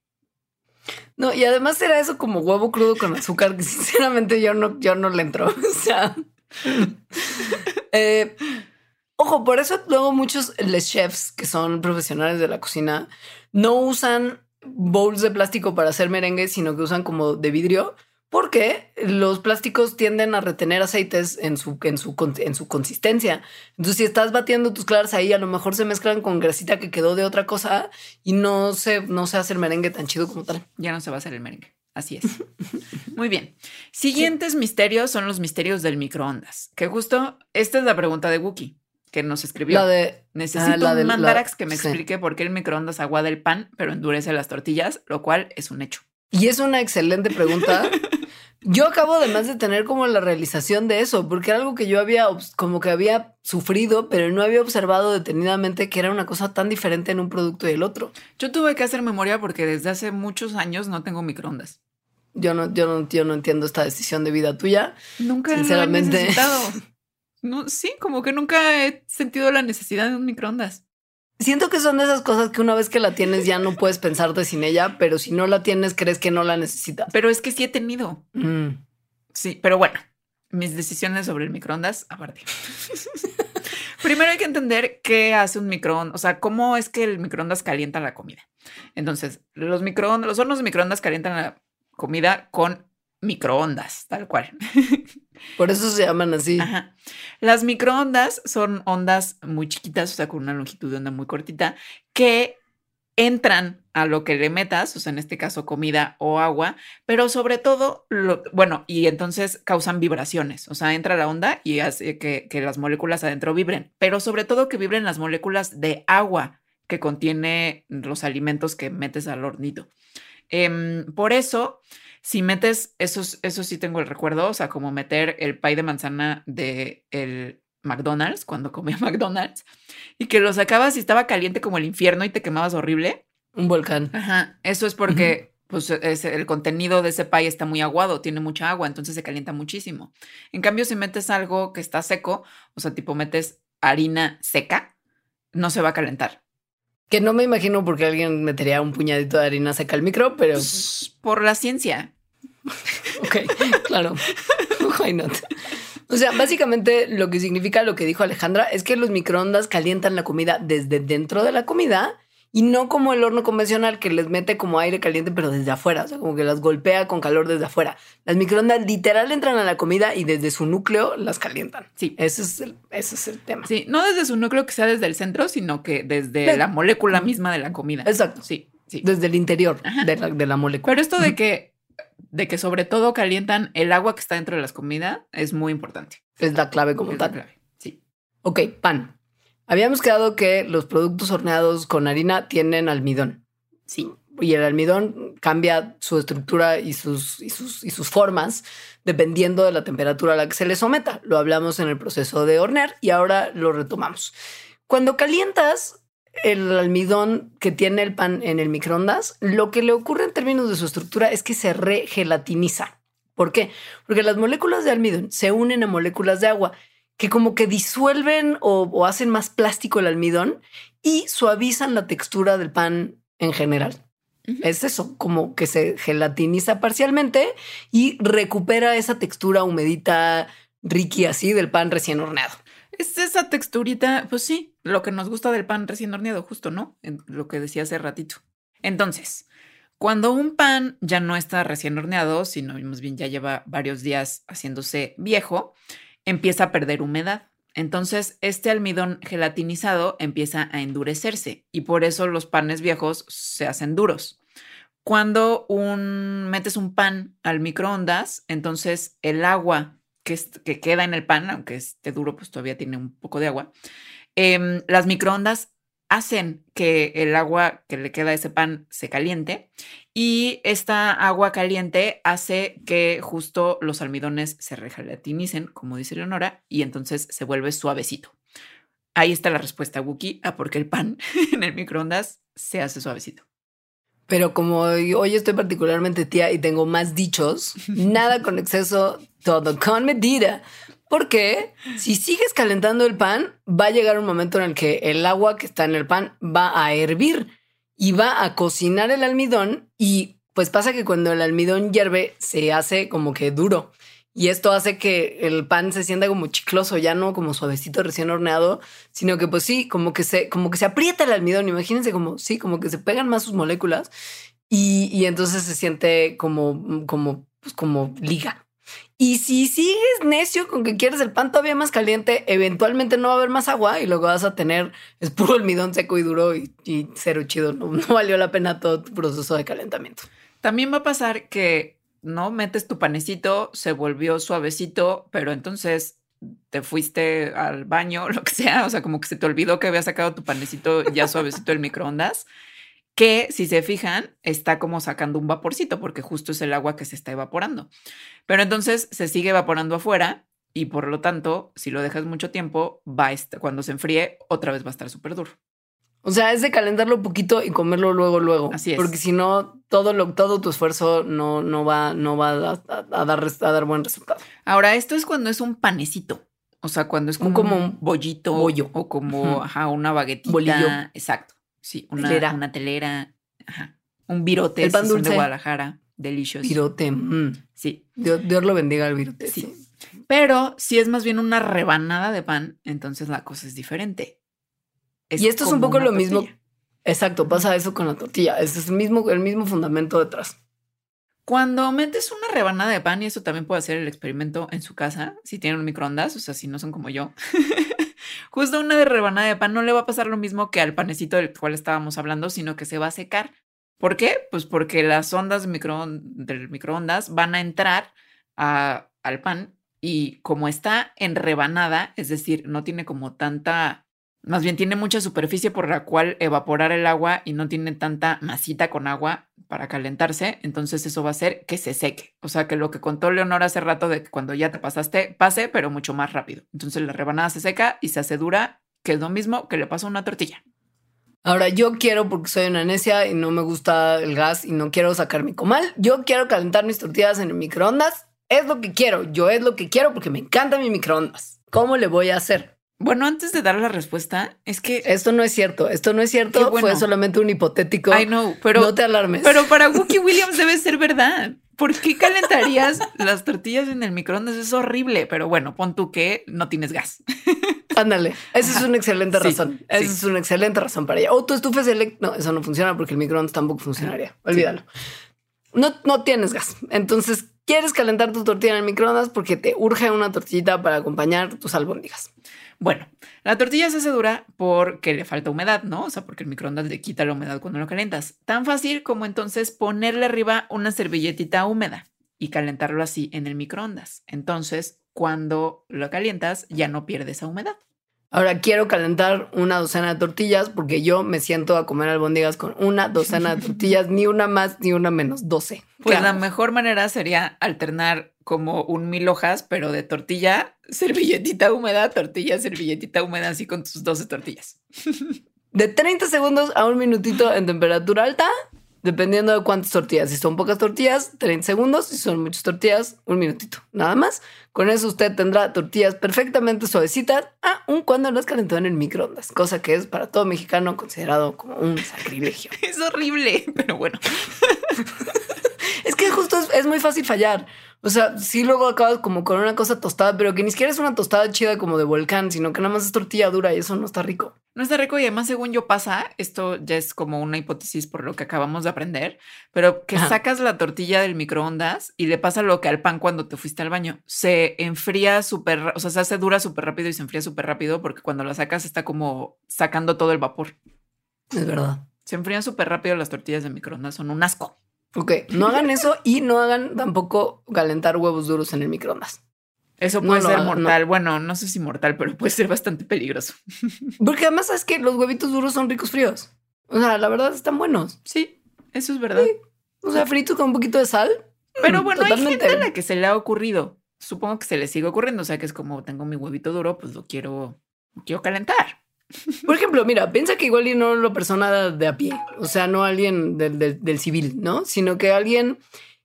No, y además era eso como huevo crudo con azúcar, que sinceramente yo no, yo no le entro. O sea, eh, ojo, por eso luego muchos les chefs que son profesionales de la cocina no usan bowls de plástico para hacer merengue, sino que usan como de vidrio porque los plásticos tienden a retener aceites en su, en su, en su consistencia. Entonces, si estás batiendo tus claras ahí, a lo mejor se mezclan con grasita que quedó de otra cosa y no se, no se hace el merengue tan chido como tal. Ya no se va a hacer el merengue. Así es. Muy bien. Siguientes misterios son los misterios del microondas, que justo esta es la pregunta de Wookie que nos escribió. La de necesito ah, un mandarax que me explique por qué el microondas aguada el pan, pero endurece las tortillas, lo cual es un hecho. Y es una excelente pregunta Yo acabo además de tener como la realización de eso, porque era algo que yo había como que había sufrido, pero no había observado detenidamente que era una cosa tan diferente en un producto y el otro. Yo tuve que hacer memoria porque desde hace muchos años no tengo microondas. Yo no, yo no, yo no entiendo esta decisión de vida tuya. Nunca sinceramente. he necesitado. No, sí, como que nunca he sentido la necesidad de un microondas. Siento que son de esas cosas que una vez que la tienes ya no puedes pensarte sin ella, pero si no la tienes crees que no la necesitas. Pero es que sí he tenido. Mm. Sí, pero bueno, mis decisiones sobre el microondas aparte. Primero hay que entender qué hace un microondas, o sea, cómo es que el microondas calienta la comida. Entonces, los microondas, los hornos de microondas calientan la comida con microondas, tal cual. Por eso se llaman así. Las microondas son ondas muy chiquitas, o sea, con una longitud de onda muy cortita, que entran a lo que le metas, o sea, en este caso comida o agua, pero sobre todo, bueno, y entonces causan vibraciones, o sea, entra la onda y hace que, que las moléculas adentro vibren, pero sobre todo que vibren las moléculas de agua que contiene los alimentos que metes al hornito. Em, por eso, si metes, esos, eso sí tengo el recuerdo, o sea, como meter el pay de manzana de el McDonald's, cuando comía McDonald's, y que lo sacabas y estaba caliente como el infierno y te quemabas horrible. Un volcán. Ajá, eso es porque pues, es, el contenido de ese pay está muy aguado, tiene mucha agua, entonces se calienta muchísimo. En cambio, si metes algo que está seco, o sea, tipo metes harina seca, no se va a calentar. Que no me imagino por qué alguien metería un puñadito de harina seca al micro, pero. Pues, por la ciencia. ok, claro. Why not? O sea, básicamente lo que significa lo que dijo Alejandra es que los microondas calientan la comida desde dentro de la comida y no como el horno convencional que les mete como aire caliente, pero desde afuera, o sea, como que las golpea con calor desde afuera. Las microondas literal entran a la comida y desde su núcleo las calientan. Sí. Ese es el, ese es el tema. Sí, no desde su núcleo que sea desde el centro, sino que desde la molécula misma de la comida. Exacto. Sí, sí. Desde el interior de la, de la, molécula. Pero esto de que, de que sobre todo calientan el agua que está dentro de las comidas es muy importante. Es la clave como Es tal. la clave. Sí. Ok, pan. Habíamos quedado que los productos horneados con harina tienen almidón. Sí. Y el almidón cambia su estructura y sus, y sus, y sus formas dependiendo de la temperatura a la que se le someta. Lo hablamos en el proceso de hornear y ahora lo retomamos. Cuando calientas el almidón que tiene el pan en el microondas, lo que le ocurre en términos de su estructura es que se regelatiniza. ¿Por qué? Porque las moléculas de almidón se unen a moléculas de agua que como que disuelven o, o, hacen más plástico el almidón y suavizan la textura del pan en general. Uh -huh. Es eso, como que se gelatiniza parcialmente y recupera esa textura humedita, riqui así del pan recién horneado. Es esa texturita, pues sí, lo que nos gusta del pan recién horneado, justo, ¿no? Lo que decía hace ratito. Entonces, cuando un pan ya no está recién horneado, sino más bien ya lleva varios días haciéndose viejo, empieza a perder humedad. Entonces, este almidón gelatinizado empieza a endurecerse y por eso los panes viejos se hacen duros. Cuando un, metes un pan al microondas, entonces el agua que, queda en el pan, aunque esté duro, pues todavía tiene un poco de agua, eh, las microondas hacen que el agua que le queda a ese pan se caliente y esta agua caliente hace que justo los almidones se regelatinicen, como dice Leonora, y entonces se vuelve suavecito. Ahí está la respuesta, Wookie, a por qué el pan en el microondas se hace suavecito. Pero como hoy estoy particularmente tía y tengo más dichos, nada con exceso, todo con medida. Porque si sigues calentando el pan, va a llegar un momento en el que el agua que está en el pan va a hervir y va a cocinar el almidón y pues pasa que cuando el almidón hierve se hace como que duro y esto hace que el pan se sienta como chicloso, ya no como suavecito recién horneado, sino que pues sí, como que se, como que se aprieta el almidón. Imagínense como sí, como que se pegan más sus moléculas y, y entonces se siente como, como, pues como liga. Y si sigues necio con que quieres el pan todavía más caliente, eventualmente no va a haber más agua y lo que vas a tener es puro almidón seco y duro y, cero chido. No, no valió la pena todo tu proceso de calentamiento. También va a pasar que no metes tu panecito, se volvió suavecito, pero entonces te fuiste al baño, lo que sea, o sea, como que se te olvidó que había sacado tu panecito ya suavecito del microondas que si se fijan está como sacando un vaporcito porque justo es el agua que se está evaporando. Pero entonces se sigue evaporando afuera y por lo tanto, si lo dejas mucho tiempo, va a estar, cuando se enfríe, otra vez va a estar súper duro. O sea, es de calentarlo poquito y comerlo luego, luego. Así es. Porque si no, todo, lo, todo tu esfuerzo no, no va, no va a, a, a, dar, a dar buen resultado. Ahora, esto es cuando es un panecito. O sea, cuando es como un, como un bollito bollo. o como ajá, una baguetita. Bolillo. Exacto. Sí, una Telera. una telera. Ajá. Un virote El pan si dulce. de Guadalajara. Delicious. Virote. mm. Sí. Dios, Dios lo bendiga al virote. Sí. sí. Pero si es más bien una rebanada de pan, entonces la cosa es diferente. Y esto es un poco lo mismo. Exacto, pasa eso con la tortilla. Es el mismo, el mismo fundamento detrás. Cuando metes una rebanada de pan, y eso también puede hacer el experimento en su casa, si tienen un microondas, o sea, si no son como yo, justo una de rebanada de pan no le va a pasar lo mismo que al panecito del cual estábamos hablando, sino que se va a secar. ¿Por qué? Pues porque las ondas micro, del microondas van a entrar al pan y como está en rebanada, es decir, no tiene como tanta, más bien tiene mucha superficie por la cual evaporar el agua y no tiene tanta masita con agua para calentarse, entonces eso va a hacer que se seque. O sea, que lo que contó Leonor hace rato de que cuando ya te pasaste, pase, pero mucho más rápido. Entonces la rebanada se seca y se hace dura, que es lo mismo que le pasa a una tortilla. Ahora, yo quiero, porque soy una y no me gusta el gas y no quiero sacar mi comal, yo quiero calentar mis tortillas en microondas es lo que quiero, yo es lo que quiero porque me encanta mi microondas. ¿Cómo le voy a hacer? Bueno, antes de dar la respuesta, es que esto no es cierto. Esto no es cierto. Fue solamente un hipotético. I know, pero no te alarmes. Pero para Wookie Williams debe ser verdad. ¿Por qué calentarías las tortillas en el microondas? Es horrible. Pero bueno, pon tú que no tienes gas. Ándale. Esa es una excelente razón. Esa es una excelente razón para ella. O tu estufa es No, eso no funciona porque el microondas tampoco funcionaría. Olvídalo. No, no tienes gas. Entonces, quieres calentar tu tortilla en el microondas porque te urge una tortillita para acompañar tus albóndigas. Bueno, la tortilla se hace dura porque le falta humedad, ¿no? O sea, porque el microondas le quita la humedad cuando lo calientas. Tan fácil como entonces ponerle arriba una servilletita húmeda y calentarlo así en el microondas. Entonces, cuando lo calientas, ya no pierde esa humedad. Ahora quiero calentar una docena de tortillas porque yo me siento a comer albóndigas con una docena de tortillas, ni una más ni una menos, doce. Pues la mejor manera sería alternar como un mil hojas, pero de tortilla, servilletita húmeda, tortilla, servilletita húmeda, así con tus 12 tortillas. De 30 segundos a un minutito en temperatura alta dependiendo de cuántas tortillas. Si son pocas tortillas, 30 segundos. Si son muchas tortillas, un minutito. Nada más. Con eso usted tendrá tortillas perfectamente suavecitas, aun cuando las calentó en el microondas, cosa que es para todo mexicano considerado como un sacrilegio. Es horrible, pero bueno. es que justo es, muy fácil fallar. O sea, sí luego acabas como con una cosa tostada, pero que ni siquiera es una tostada chida como de volcán, sino que nada más es tortilla dura y eso no está rico. No está rico y además según yo pasa, esto ya es como una hipótesis por lo que acabamos de aprender, pero que sacas la tortilla del microondas y le pasa lo que al pan cuando te fuiste al baño. Se enfría súper, o sea, se hace dura súper rápido y se enfría súper rápido porque cuando la sacas está como sacando todo el vapor. Es verdad. Se enfrían súper rápido las tortillas de microondas, son un asco. Ok, no hagan eso y no hagan tampoco calentar huevos duros en el microondas. Eso puede ser mortal. Bueno, no sé si mortal, pero puede ser bastante peligroso. Porque además es que los huevitos duros son ricos fríos. O sea, la verdad están buenos. Sí, eso es verdad. O sea, fritos con un poquito de sal. Pero mm, bueno, hay gente a la que se le ha ocurrido. Supongo que se le sigue ocurriendo. O sea, que es como tengo mi huevito duro, pues lo quiero, quiero calentar. Por ejemplo, mira, piensa que igual no lo persona de a pie, o sea, no alguien del, civil, ¿no? Sino que alguien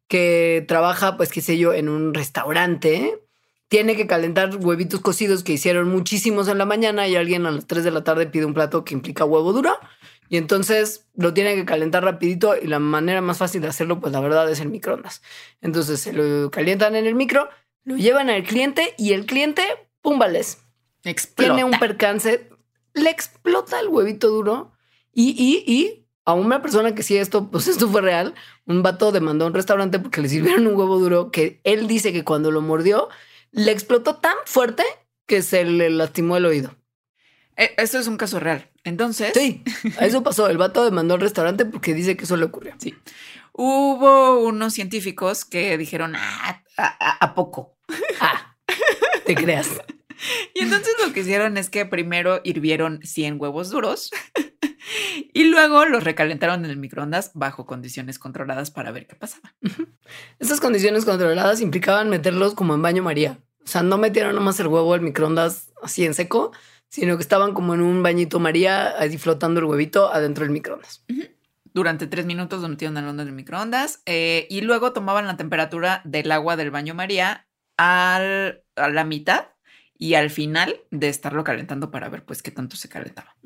que trabaja, pues qué sé yo, en un restaurante, tiene que calentar huevitos cocidos que hicieron muchísimos en la mañana y alguien a las 3 de la tarde pide un plato que implica huevo duro y entonces lo tiene que calentar rapidito y la manera más fácil de hacerlo, pues la verdad es el microondas. Entonces se lo calientan en el micro, lo llevan al cliente y el cliente, pum, vales. Tiene un percance le explota el huevito duro y, y, y a una persona que sí esto, pues esto fue real, un vato demandó a un restaurante porque le sirvieron un huevo duro que él dice que cuando lo mordió le explotó tan fuerte que se le lastimó el oído. E, esto es un caso real. Entonces. Sí, eso pasó. El vato demandó al restaurante porque dice que eso le ocurrió. Sí. Hubo unos científicos que dijeron, ah, a, poco. Ah, te creas. Y entonces lo que hicieron es que primero hirvieron 100 huevos duros y luego los recalentaron en el microondas bajo condiciones controladas para ver qué pasaba. Estas condiciones controladas implicaban meterlos como en baño María. O sea, no metieron nomás el huevo al microondas así en seco, sino que estaban como en un bañito María, ahí flotando el huevito adentro del microondas. Durante tres minutos lo metieron en el microondas eh, y luego tomaban la temperatura del agua del baño María al, a la mitad y al final de estarlo calentando para ver pues qué tanto se calentaba.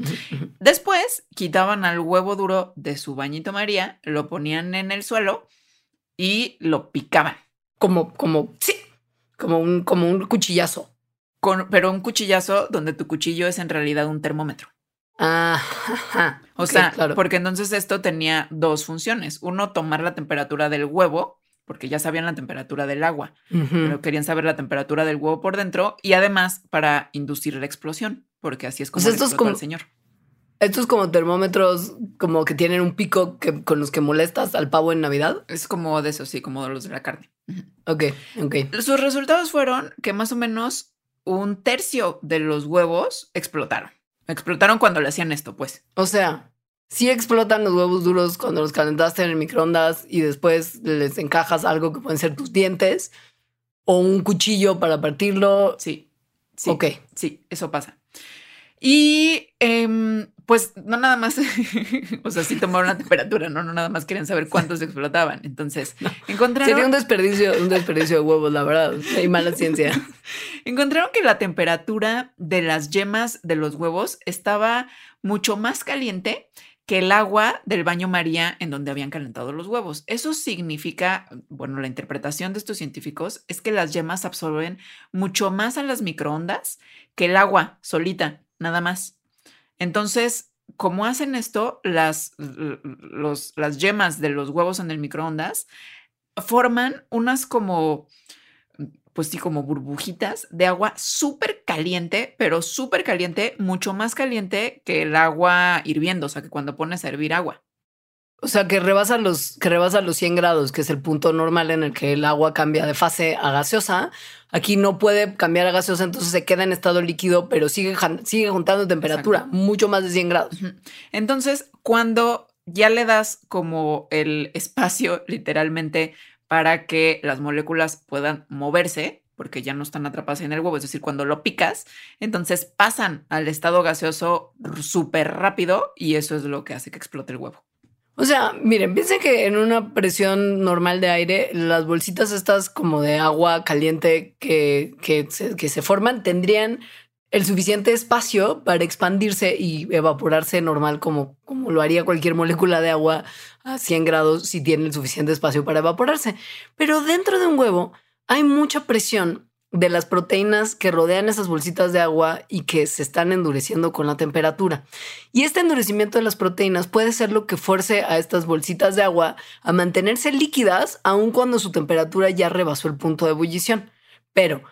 Después quitaban al huevo duro de su bañito María, lo ponían en el suelo y lo picaban. Como, como, sí, como un, como un cuchillazo. Con, pero un cuchillazo donde tu cuchillo es en realidad un termómetro. Ah, o sea, porque entonces esto tenía dos funciones. Uno, tomar la temperatura del huevo porque ya sabían la temperatura del agua, pero querían saber la temperatura del huevo por dentro y además para inducir la explosión. porque así es como, sea, le esto es explotó como- al señor. Estos como termómetros como que tienen un pico que, con los que molestas al pavo en Navidad. Es como de eso, sí, como de los de la carne. Ok, ok. Sus resultados fueron que más o menos un tercio de los huevos explotaron. Explotaron cuando le hacían esto, pues. O sea, sí explotan los huevos duros cuando los calentaste en el microondas y después les encajas algo que pueden ser tus dientes o un cuchillo para partirlo. Sí. Sí. Ok. Sí, eso pasa. Y em, pues no nada más, o sea, sí tomaron la temperatura, ¿no? No nada más querían saber cuántos explotaban. Entonces, encontraron, Sería un desperdicio, un desperdicio de huevos, la verdad. Hay mala ciencia. encontraron que la temperatura de las yemas de los huevos estaba mucho más caliente que el agua del baño María en donde habían calentado los huevos. Eso significa, bueno, la interpretación de estos científicos es que las yemas absorben mucho más a las microondas que el agua solita, nada más. Entonces, como hacen esto, las, los, las yemas de los huevos en el microondas forman unas como, pues sí, como burbujitas de agua súper caliente, pero súper caliente, mucho más caliente que el agua hirviendo, o sea, que cuando pones a hervir agua. O sea, que rebasa los, que rebasa los 100 grados, que es el punto normal en el que el agua cambia de fase a gaseosa. Aquí no puede cambiar a gaseosa, entonces se queda en estado líquido, pero sigue, sigue juntando temperatura, Exacto. mucho más de 100 grados. Entonces, cuando ya le das como el espacio literalmente para que las moléculas puedan moverse, porque ya no están atrapadas en el huevo, es decir, cuando lo picas, entonces pasan al estado gaseoso súper rápido y eso es lo que hace que explote el huevo. O sea, miren, piensen que en una presión normal de aire, las bolsitas estas como de agua caliente que, que, se, que se forman tendrían el suficiente espacio para expandirse y evaporarse normal como, como lo haría cualquier molécula de agua a 100 grados si tiene el suficiente espacio para evaporarse. Pero dentro de un huevo hay mucha presión de las proteínas que rodean esas bolsitas de agua y que se están endureciendo con la temperatura. Y este endurecimiento de las proteínas puede ser lo que fuerce a estas bolsitas de agua a mantenerse líquidas aun cuando su temperatura ya rebasó el punto de ebullición. Pero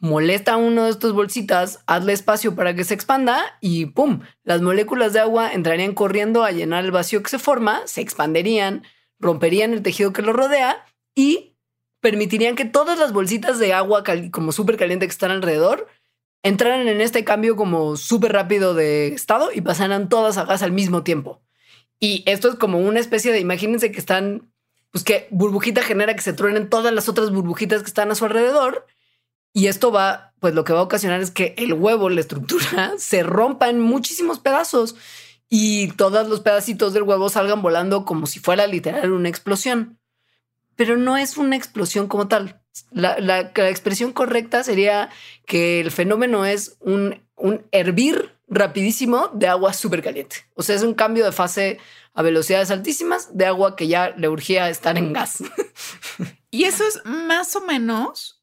molesta uno de estos bolsitas, hazle espacio para que se expanda y ¡pum! Las moléculas de agua entrarían corriendo a llenar el vacío que se forma, se expanderían, romperían el tejido que lo rodea y permitirían que todas las bolsitas de agua como súper caliente que están alrededor entraran en este cambio como súper rápido de estado y pasaran todas a gas al mismo tiempo. Y esto es como una especie de, imagínense que están, pues que burbujita genera que se truenen todas las otras burbujitas que están a su alrededor. Y esto va, pues lo que va a ocasionar es que el huevo, la estructura, se rompa en muchísimos pedazos y todos los pedacitos del huevo salgan volando como si fuera literal una explosión. Pero no es una explosión como tal. La, la- expresión correcta sería que el fenómeno es un, un hervir rapidísimo de agua súper caliente. O sea, es un cambio de fase a velocidades altísimas de agua que ya le urgía estar en gas. Y eso es más o menos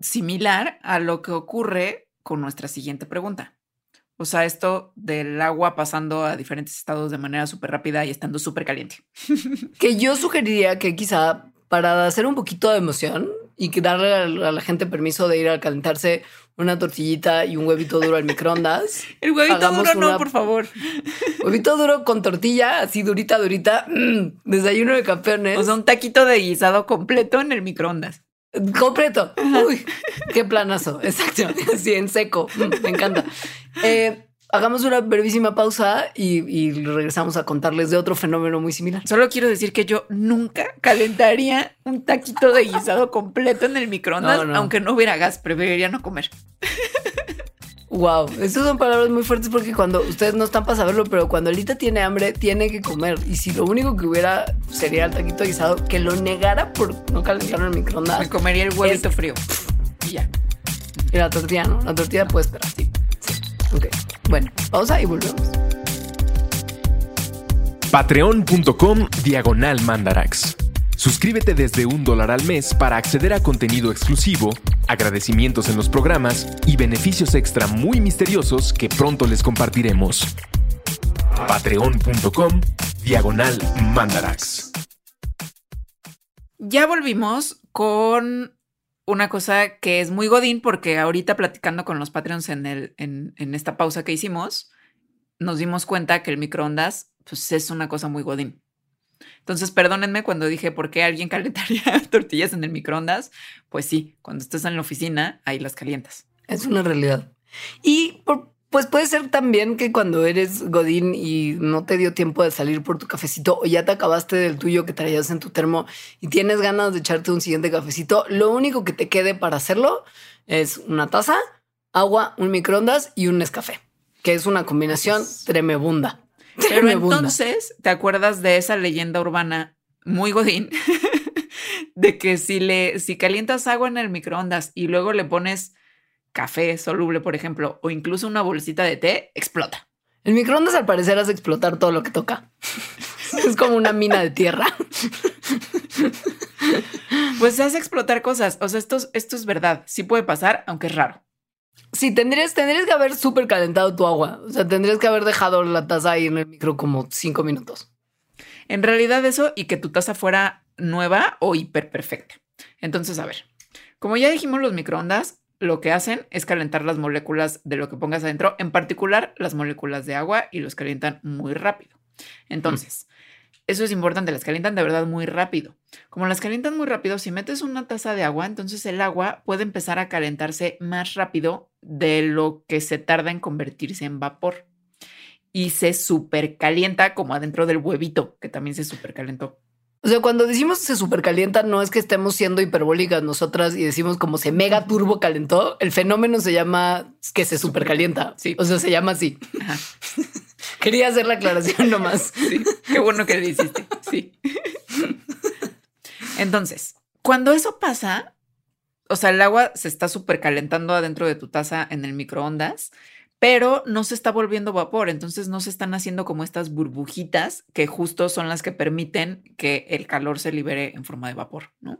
similar a lo que ocurre con nuestra siguiente pregunta. O sea, esto del agua pasando a diferentes estados de manera súper rápida y estando súper caliente. que yo sugeriría que quizá para hacer un poquito de emoción y que darle a la gente permiso de ir a calentarse una tortillita y un huevito duro al microondas. El huevito duro no, por favor. Huevito duro con tortilla, así durita, durita. mm, desayuno de campeones. O sea, un taquito de guisado completo en el microondas. Completo. Uy, qué planazo. Exacto. Así en seco. Mm, Me encanta. Eh, hagamos una brevísima pausa y, y regresamos a contarles de otro fenómeno muy similar. Solo quiero decir que yo nunca calentaría un taquito de guisado completo en el microondas, No, no. aunque no hubiera gas, preferiría no comer. Wow, estas son palabras muy fuertes porque cuando ustedes no están para saberlo, pero cuando Alita tiene hambre, tiene que comer. Y si lo único que hubiera sería el taquito guisado, que lo negara por no calentarlo en el microondas. Me comería el huevito frío. Y ya. Y la tortilla, ¿no? La tortilla puede esperar. Sí. sí. Ok. Bueno, pausa y volvemos. Patreon.com Diagonal Mandarax. Suscríbete desde un dólar al mes para acceder a contenido exclusivo, agradecimientos en los programas y beneficios extra muy misteriosos que pronto les compartiremos. Patreon.com Diagonal Mandarax. Ya volvimos con una cosa que es muy godín, porque ahorita platicando con los Patreons en, el, en, esta pausa que hicimos, nos dimos cuenta que el microondas pues, es una cosa muy godín. Entonces, perdónenme cuando dije por qué alguien calentaría tortillas en el microondas. Pues sí, cuando estás en la oficina, ahí las calientas. Es una realidad. Y por, pues puede ser también que cuando eres Godín y no te dio tiempo de salir por tu cafecito o ya te acabaste del tuyo que traías en tu termo y tienes ganas de echarte un siguiente cafecito, lo único que te quede para hacerlo es una taza, agua, un microondas y un Nescafé, que es una combinación tremebunda. Pero entonces, ¿te acuerdas de esa leyenda urbana muy Godín? de que si le si calientas agua en el microondas y luego le pones café soluble, por ejemplo, o incluso una bolsita de té, explota. El microondas al parecer hace explotar todo lo que toca. es como una mina de tierra. pues hace explotar cosas. O sea, esto, esto es verdad. Sí puede pasar, aunque es raro. Sí, tendrías, tendrías que haber súper calentado tu agua. O sea, tendrías que haber dejado la taza ahí en el micro como cinco minutos. En realidad eso y que tu taza fuera nueva o hiper perfecta. Entonces, a ver, como ya dijimos, los microondas lo que hacen es calentar las moléculas de lo que pongas adentro, en particular las moléculas de agua, y los calientan muy rápido. Entonces, eso es importante, las calientan de verdad muy rápido. Como las calientan muy rápido, si metes una taza de agua, entonces el agua puede empezar a calentarse más rápido de lo que se tarda en convertirse en vapor. Y se supercalienta como adentro del huevito, que también se supercalentó. O sea, cuando decimos se supercalienta, no es que estemos siendo hiperbólicas nosotras y decimos como se mega turbo calentó. El fenómeno se llama que se supercalienta. Sí. O sea, se llama así. Quería hacer la aclaración nomás. Qué bueno que lo hiciste. Sí. Entonces, cuando eso pasa, o sea, el agua se está supercalentando adentro de tu taza en el microondas pero no se está volviendo vapor, entonces no se están haciendo como estas burbujitas que justo son las que permiten que el calor se libere en forma de vapor, ¿no?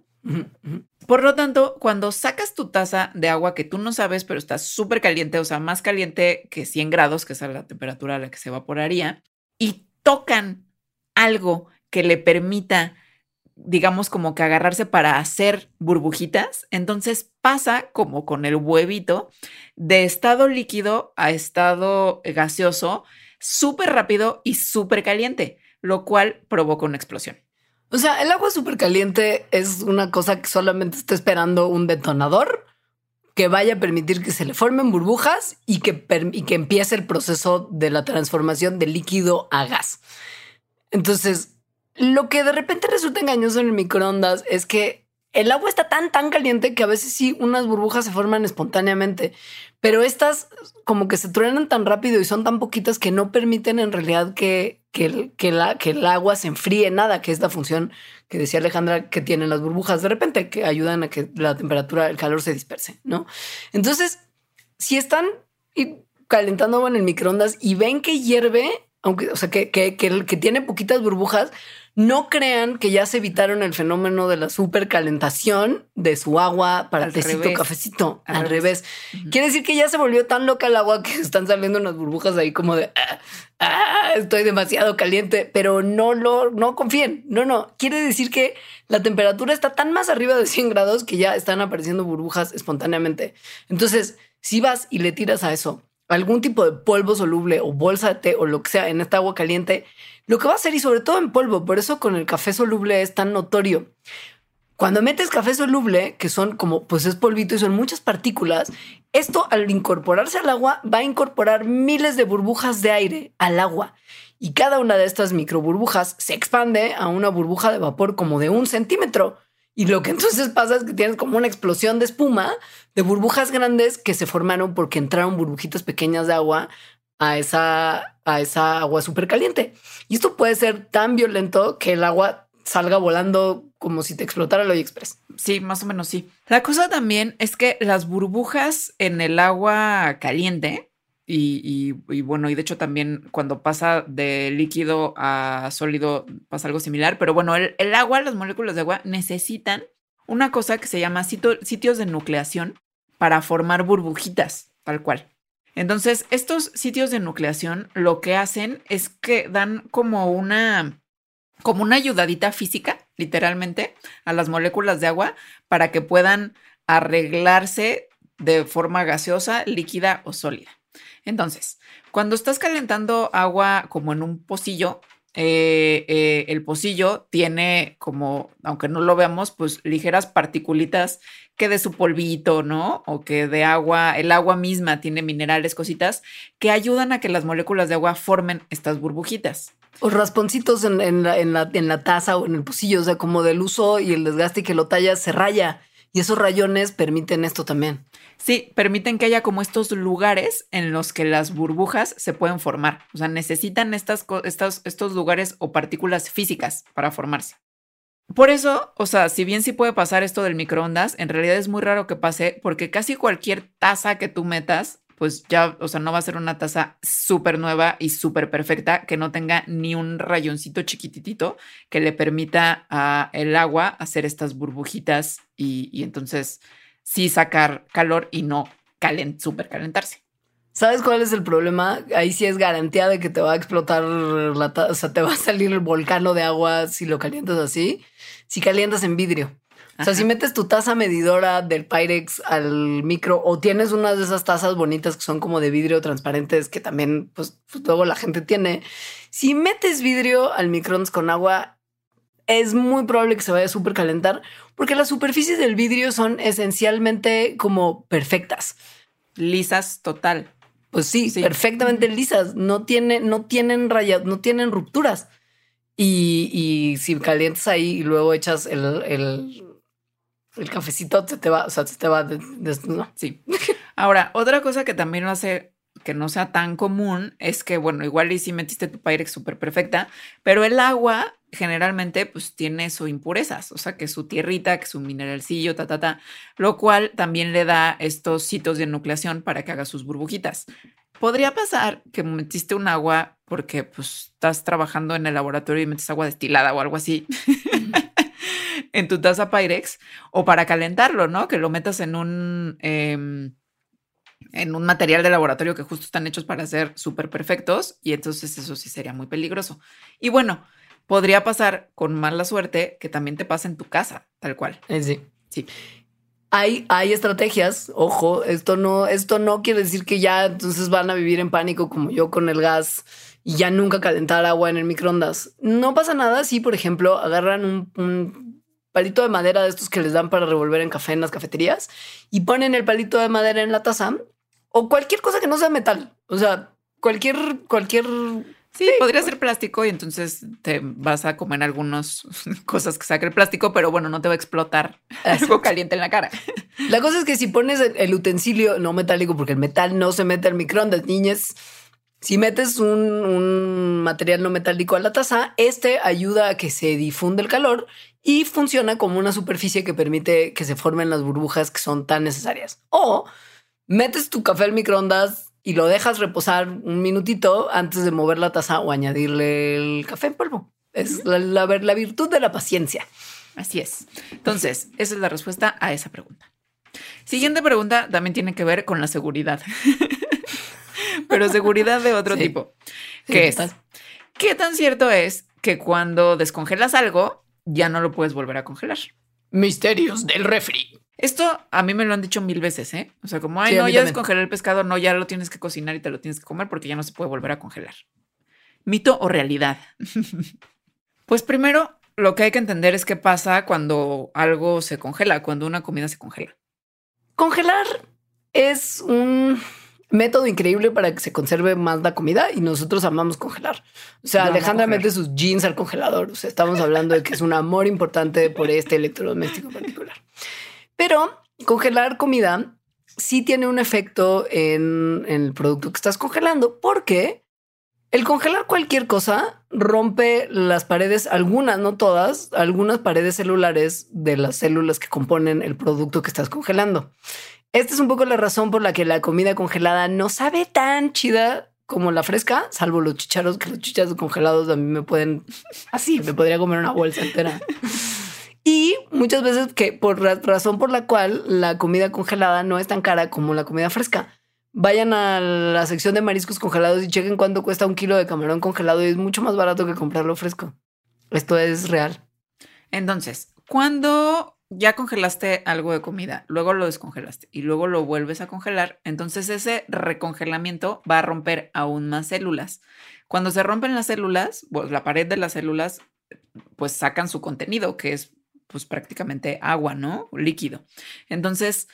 Por lo tanto, cuando sacas tu taza de agua que tú no sabes, pero está súper caliente, o sea, más caliente que 100 grados, que es la temperatura a la que se evaporaría, y tocan algo que le permita digamos, como que agarrarse para hacer burbujitas. Entonces pasa como con el huevito de estado líquido a estado gaseoso súper rápido y súper caliente, lo cual provoca una explosión. O sea, el agua súper caliente es una cosa que solamente está esperando un detonador que vaya a permitir que se le formen burbujas y que, y que empiece el proceso de la transformación de líquido a gas. Entonces, lo que de repente resulta engañoso en el microondas es que el agua está tan, tan caliente que a veces sí unas burbujas se forman espontáneamente, pero estas como que se truenan tan rápido y son tan poquitas que no permiten en realidad que, que, que, el agua se enfríe nada, que es la función que decía Alejandra que tienen las burbujas de repente, que ayudan a que la temperatura, el calor se disperse, ¿no? Entonces, si están calentando agua en el microondas y ven que hierve, aunque, o sea, que, que, que, que tiene poquitas burbujas, no crean que ya se evitaron el fenómeno de la supercalentación de su agua para tecito, cafecito. Al, revés. Quiere decir que ya se volvió tan loca el agua que están saliendo unas burbujas ahí como de ah, ah, estoy demasiado caliente, pero no lo no confíen. No, no. Quiere decir que la temperatura está tan más arriba de 100 grados que ya están apareciendo burbujas espontáneamente. Entonces, si vas y le tiras a eso algún tipo de polvo soluble o bolsa de té o lo que sea en esta agua caliente, lo que va a hacer, y sobre todo en polvo, por eso con el café soluble es tan notorio. Cuando metes café soluble, que son como, pues es polvito y son muchas partículas, esto al incorporarse al agua va a incorporar miles de burbujas de aire al agua. Y cada una de estas micro burbujas se expande a una burbuja de vapor como de un centímetro. Y lo que entonces pasa es que tienes como una explosión de espuma, de burbujas grandes que se formaron porque entraron burbujitas pequeñas de agua a esa, a esa agua súper caliente. Y esto puede ser tan violento que el agua salga volando como si te explotara el Express. Sí, más o menos sí. La cosa también es que las burbujas en el agua caliente y, bueno, y de hecho también cuando pasa de líquido a sólido pasa algo similar, pero bueno, el, el agua, las moléculas de agua necesitan una cosa que se llama sitios de nucleación para formar burbujitas, tal cual. Entonces, estos sitios de nucleación lo que hacen es que dan como una como una ayudadita física, literalmente, a las moléculas de agua para que puedan arreglarse de forma gaseosa, líquida o sólida. Entonces, cuando estás calentando agua como en un pocillo, eh, eh, el pocillo tiene como, aunque no lo veamos, pues ligeras particulitas que de su polvito, ¿no? O que de agua, el agua misma tiene minerales, cositas, que ayudan a que las moléculas de agua formen estas burbujitas. O rasponcitos en, la, taza o en el pocillo, o sea, como del uso y el desgaste que lo tallas se raya. Y esos rayones permiten esto también. Sí, permiten que haya como estos lugares en los que las burbujas se pueden formar. O sea, necesitan estas, estos lugares o partículas físicas para formarse. Por eso, o sea, si bien sí puede pasar esto del microondas, en realidad es muy raro que pase porque casi cualquier taza que tú metas, pues ya, o sea, no va a ser una taza súper nueva y súper perfecta que no tenga ni un rayoncito chiquititito que le permita al agua hacer estas burbujitas y, y entonces sí sacar calor y no calent, súper calentarse. ¿Sabes cuál es el problema? Ahí sí es garantía de que te va a explotar la taza, o sea, te va a salir el volcano de agua si lo calientas así, si calientas en vidrio. O sea, si metes tu taza medidora del Pyrex al micro o tienes una de esas tazas bonitas que son como de vidrio transparentes que también, pues, pues luego la gente tiene. Si metes vidrio al microondas con agua, es muy probable que se vaya a súper calentar porque las superficies del vidrio son esencialmente como perfectas. Lisas total. Pues sí, perfectamente lisas. No, tiene, no tienen rayas, no tienen rupturas. Y, si calientas ahí y luego echas el, el, cafecito, se te va, o sea, se te va. Sí. Ahora, otra cosa que también hace que no sea tan común es que, bueno, igual y si metiste tu Pyrex súper perfecta, pero el agua generalmente pues tiene sus impurezas, o sea, que su tierrita, que su mineralcillo, ta, ta, ta, lo cual también le da estos sitios de nucleación para que haga sus burbujitas. Podría pasar que metiste un agua porque pues estás trabajando en el laboratorio y metes agua destilada o algo así en tu taza Pyrex o para calentarlo, ¿no? Que lo metas en un... Em, en un material de laboratorio que justo están hechos para ser súper perfectos y entonces eso sí sería muy peligroso. Y bueno, podría pasar con mala suerte que también te pase en tu casa, tal cual. Eh, sí. Sí. Hay, hay estrategias, ojo, esto no, esto no quiere decir que ya entonces van a vivir en pánico como yo con el gas y ya nunca calentar agua en el microondas. No pasa nada si, por ejemplo, agarran un, un palito de madera de estos que les dan para revolver en café en las cafeterías y ponen el palito de madera en la taza o cualquier cosa que no sea metal. O sea, cualquier, cualquier. Sí, podría ser plástico y entonces te vas a comer algunas cosas que saque el plástico, pero bueno, no te va a explotar algo caliente en la cara. La cosa es que si pones el, utensilio no metálico, porque el metal no se mete al microondas, niñas, si metes un, un, material no metálico a la taza, este ayuda a que se difunda el calor y funciona como una superficie que permite que se formen las burbujas que son tan necesarias. O metes tu café al microondas y lo dejas reposar un minutito antes de mover la taza o añadirle el café en polvo. Es la, la, virtud de la paciencia. Así es. Entonces, esa es la respuesta a esa pregunta. Siguiente pregunta también tiene que ver con la seguridad, pero seguridad de otro tipo. ¿Qué es? ¿Qué tan cierto es que cuando descongelas algo ya no lo puedes volver a congelar? Misterios del refri. Esto a mí me lo han dicho mil veces, ¿eh? O sea, como, ay, no, ya descongelé el pescado, no, ya lo tienes que cocinar y te lo tienes que comer porque ya no se puede volver a congelar. ¿Mito o realidad? pues primero, lo que hay que entender es qué pasa cuando algo se congela, cuando una comida se congela. Congelar es un método increíble para que se conserve más la comida y nosotros amamos congelar. O sea, Alejandra mete sus jeans al congelador. O sea, estamos hablando de que es un amor importante por este electrodoméstico en particular. Pero congelar comida sí tiene un efecto en, el producto que estás congelando, porque el congelar cualquier cosa rompe las paredes, algunas, no todas, algunas paredes celulares de las células que componen el producto que estás congelando. Esta es un poco la razón por la que la comida congelada no sabe tan chida como la fresca, salvo los chicharos, que los chicharos congelados a mí me pueden, así, me podría comer una bolsa entera. Y muchas veces que por razón por la cual la comida congelada no es tan cara como la comida fresca. Vayan a la sección de mariscos congelados y chequen cuánto cuesta un kilo de camarón congelado y es mucho más barato que comprarlo fresco. Esto es real. Entonces, cuando ya congelaste algo de comida, luego lo descongelaste y luego lo vuelves a congelar, entonces ese recongelamiento va a romper aún más células. Cuando se rompen las células, pues la pared de las células, pues sacan su contenido, que es pues prácticamente agua, ¿no? Líquido. Entonces,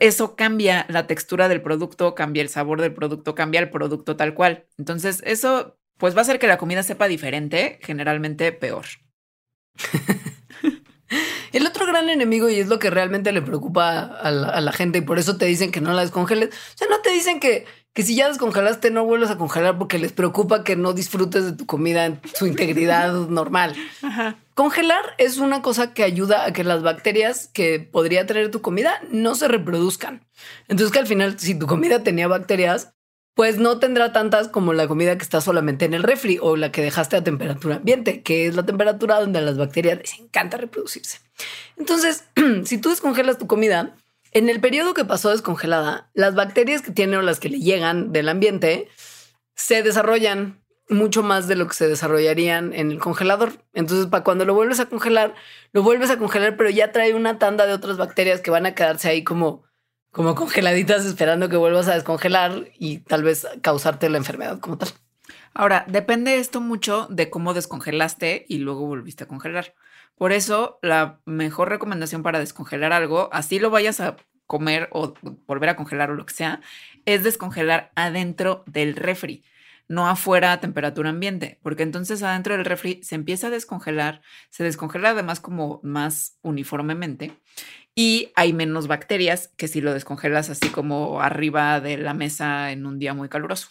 eso cambia la textura del producto, cambia el sabor del producto, cambia el producto tal cual. Entonces, eso pues va a hacer que la comida sepa diferente, generalmente peor. El otro gran enemigo, y es lo que realmente le preocupa a la, gente, y por eso te dicen que no la descongeles. O sea, no te dicen que, que si ya descongelaste, no vuelvas a congelar porque les preocupa que no disfrutes de tu comida en su integridad normal. Congelar es una cosa que ayuda a que las bacterias que podría tener tu comida no se reproduzcan. Entonces, que al final, si tu comida tenía bacterias, pues no tendrá tantas como la comida que está solamente en el refri o la que dejaste a temperatura ambiente, que es la temperatura donde a las bacterias les encanta reproducirse. Entonces, si tú descongelas tu comida, en el periodo que pasó descongelada, las bacterias que tiene o las que le llegan del ambiente se desarrollan mucho más de lo que se desarrollarían en el congelador. Entonces, para cuando lo vuelves a congelar, lo vuelves a congelar, pero ya trae una tanda de otras bacterias que van a quedarse ahí como como congeladitas esperando que vuelvas a descongelar y tal vez causarte la enfermedad como tal. Ahora, depende esto mucho de cómo descongelaste y luego volviste a congelar. Por eso, la mejor recomendación para descongelar algo, así lo vayas a comer o volver a congelar o lo que sea, es descongelar adentro del refri, no afuera a temperatura ambiente, porque entonces adentro del refri se empieza a descongelar, se descongela además como más uniformemente y hay menos bacterias que si lo descongelas así como arriba de la mesa en un día muy caluroso.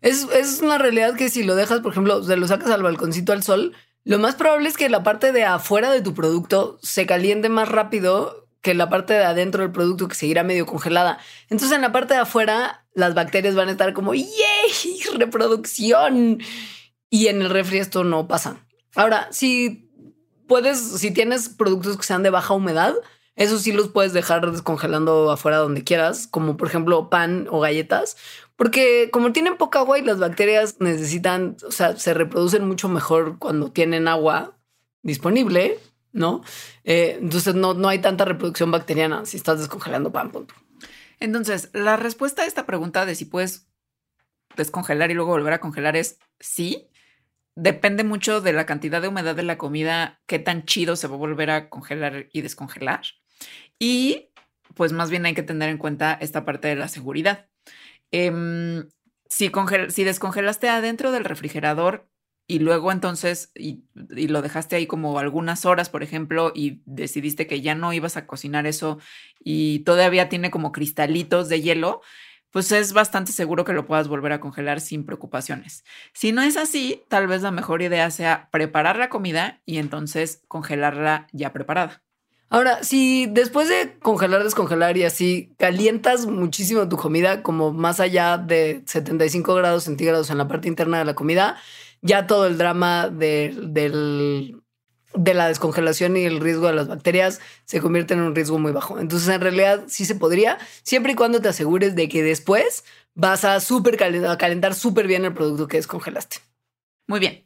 Es, es una realidad que si lo dejas, por ejemplo, se lo sacas al balconcito al sol, lo más probable es que la parte de afuera de tu producto se caliente más rápido que la parte de adentro del producto que seguirá medio congelada. Entonces en la parte de afuera las bacterias van a estar como ¡yay! reproducción. Y en el refri esto no pasa. Ahora, si puedes, si tienes productos que sean de baja humedad, eso sí los puedes dejar descongelando afuera donde quieras, como por ejemplo pan o galletas, porque como tienen poca agua y las bacterias necesitan, o sea, se reproducen mucho mejor cuando tienen agua disponible, ¿no? Eh, entonces no, no hay tanta reproducción bacteriana si estás descongelando pan. Punto. Entonces, la respuesta a esta pregunta de si puedes descongelar y luego volver a congelar es sí. Depende mucho de la cantidad de humedad de la comida, qué tan chido se va a volver a congelar y descongelar. Y pues más bien hay que tener en cuenta esta parte de la seguridad. Em, si, si descongelaste adentro del refrigerador y luego entonces y, lo dejaste ahí como algunas horas, por ejemplo, y decidiste que ya no ibas a cocinar eso y todavía tiene como cristalitos de hielo, pues es bastante seguro que lo puedas volver a congelar sin preocupaciones. Si no es así, tal vez la mejor idea sea preparar la comida y entonces congelarla ya preparada. Ahora, si después de congelar, descongelar y así calientas muchísimo tu comida, como más allá de 75 grados centígrados en la parte interna de la comida, ya todo el drama de, la descongelación y el riesgo de las bacterias se convierte en un riesgo muy bajo. Entonces, en realidad, sí se podría, siempre y cuando te asegures de que después vas a, super calentar súper bien el producto que descongelaste. Muy bien.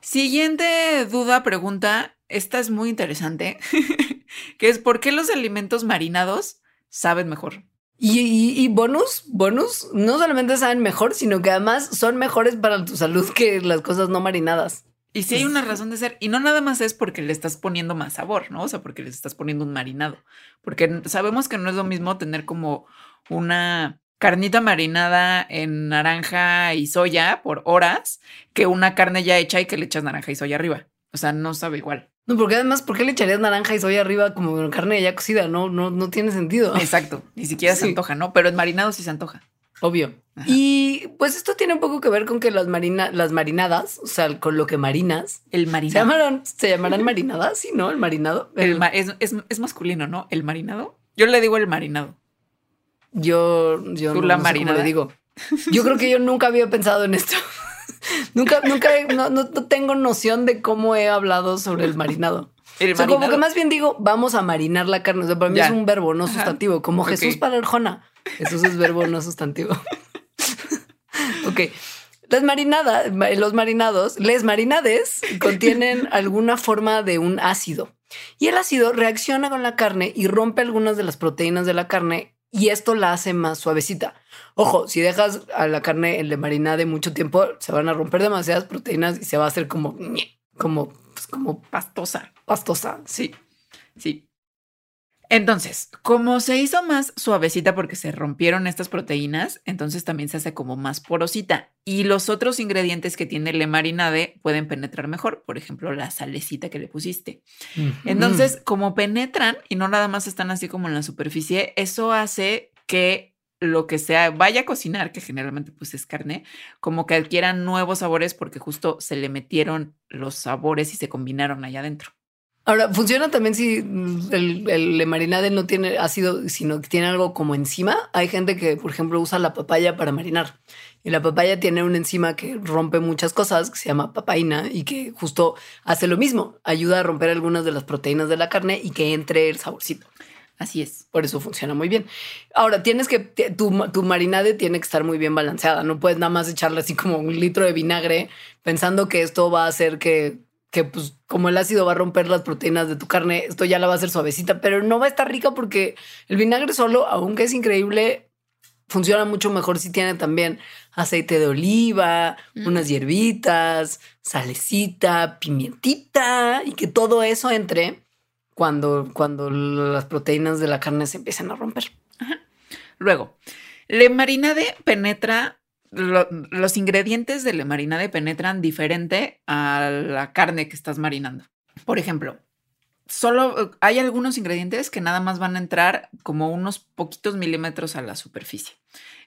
Siguiente duda, pregunta. Esta es muy interesante. que es por qué los alimentos marinados saben mejor. Y, bonus, bonus, no solamente saben mejor, sino que además son mejores para tu salud que las cosas no marinadas. Y si hay una razón de ser, y no nada más es porque le estás poniendo más sabor, ¿no? O sea, porque le estás poniendo un marinado. Porque sabemos que no es lo mismo tener como una carnita marinada en naranja y soya por horas que una carne ya hecha y que le echas naranja y soya arriba. O sea, no sabe igual. No, porque además, ¿por qué le echarías naranja y soya arriba como carne ya cocida? No, no, no tiene sentido. Exacto. Ni siquiera se antoja, ¿no? Pero en marinado sí se antoja. Obvio. Y pues esto tiene un poco que ver con que las marina, las marinadas, o sea, con lo que marinas. El marinado. Se llamarán, se llamarán marinadas, sí, ¿no? El marinado. El, es, masculino, ¿no? El marinado. Yo le digo el marinado. Yo, yo no, la le digo. Yo creo que yo nunca había pensado en esto. nunca, nunca, no, tengo noción de cómo he hablado sobre el marinado. o sea, como que más bien digo, vamos a marinar la carne. O sea, para mí es un verbo, no sustantivo, como Jesús para Arjona. Jesús es verbo, no sustantivo. ok. Las marinadas, los marinados, les marinades contienen alguna forma de un ácido. Y el ácido reacciona con la carne y rompe algunas de las proteínas de la carne y esto la hace más suavecita. Ojo, si dejas a la carne en de marinade mucho tiempo, se van a romper demasiadas proteínas y se va a hacer como, como, pues, como Pastosa. pastosa. Sí, sí. Entonces, como se hizo más suavecita porque se rompieron estas proteínas, entonces también se hace como más porosita. Y los otros ingredientes que tiene le marinade pueden penetrar mejor, por ejemplo, la salecita que le pusiste. Entonces, como penetran y no nada más están así como en la superficie, eso hace que lo que sea vaya a cocinar, que generalmente pues es carne, como que adquieran nuevos sabores porque justo se le metieron los sabores y se combinaron allá adentro. Ahora, funciona también si el, el marinade no tiene ácido, sino que tiene algo como enzima. Hay gente que, por ejemplo, usa la papaya para marinar. Y la papaya tiene una enzima que rompe muchas cosas, que se llama papaina, y que justo hace lo mismo. Ayuda a romper algunas de las proteínas de la carne y que entre el saborcito. Así es. Por eso funciona muy bien. Ahora, tienes que, tu, tu marinade tiene que estar muy bien balanceada. No puedes nada más echarle así como un litro de vinagre pensando que esto va a hacer que que pues como el ácido va a romper las proteínas de tu carne, esto ya la va a hacer suavecita, pero no va a estar rica porque el vinagre solo, aunque es increíble, funciona mucho mejor si tiene también aceite de oliva, Mm. unas hierbitas, salecita, pimientita y que todo eso entre cuando, cuando las proteínas de la carne se empiezan a romper. Luego, le marinade penetra, lo- los ingredientes de le marinade penetran diferente a la carne que estás marinando. Por ejemplo, solo hay algunos ingredientes que nada más van a entrar como unos poquitos milímetros a la superficie.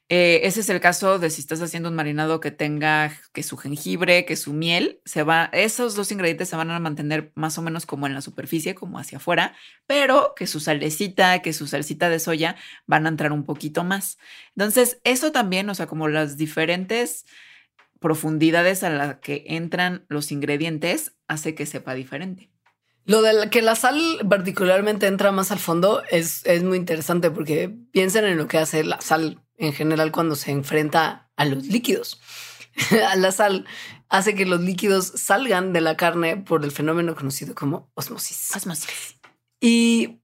Eh, ese es el caso de si estás haciendo un marinado que tenga que su jengibre, que su miel, se va, esos dos ingredientes se van a mantener más o menos como en la superficie, como hacia afuera, pero que su salecita, que su salsita de soya van a entrar un poquito más. Entonces, eso también, o sea, como las diferentes profundidades a las que entran los ingredientes, hace que sepa diferente. Lo de que la sal particularmente entra más al fondo es, es muy interesante porque piensen en lo que hace la sal en general cuando se enfrenta a los líquidos. a la sal hace que los líquidos salgan de la carne por el fenómeno conocido como osmosis. Osmosis. Y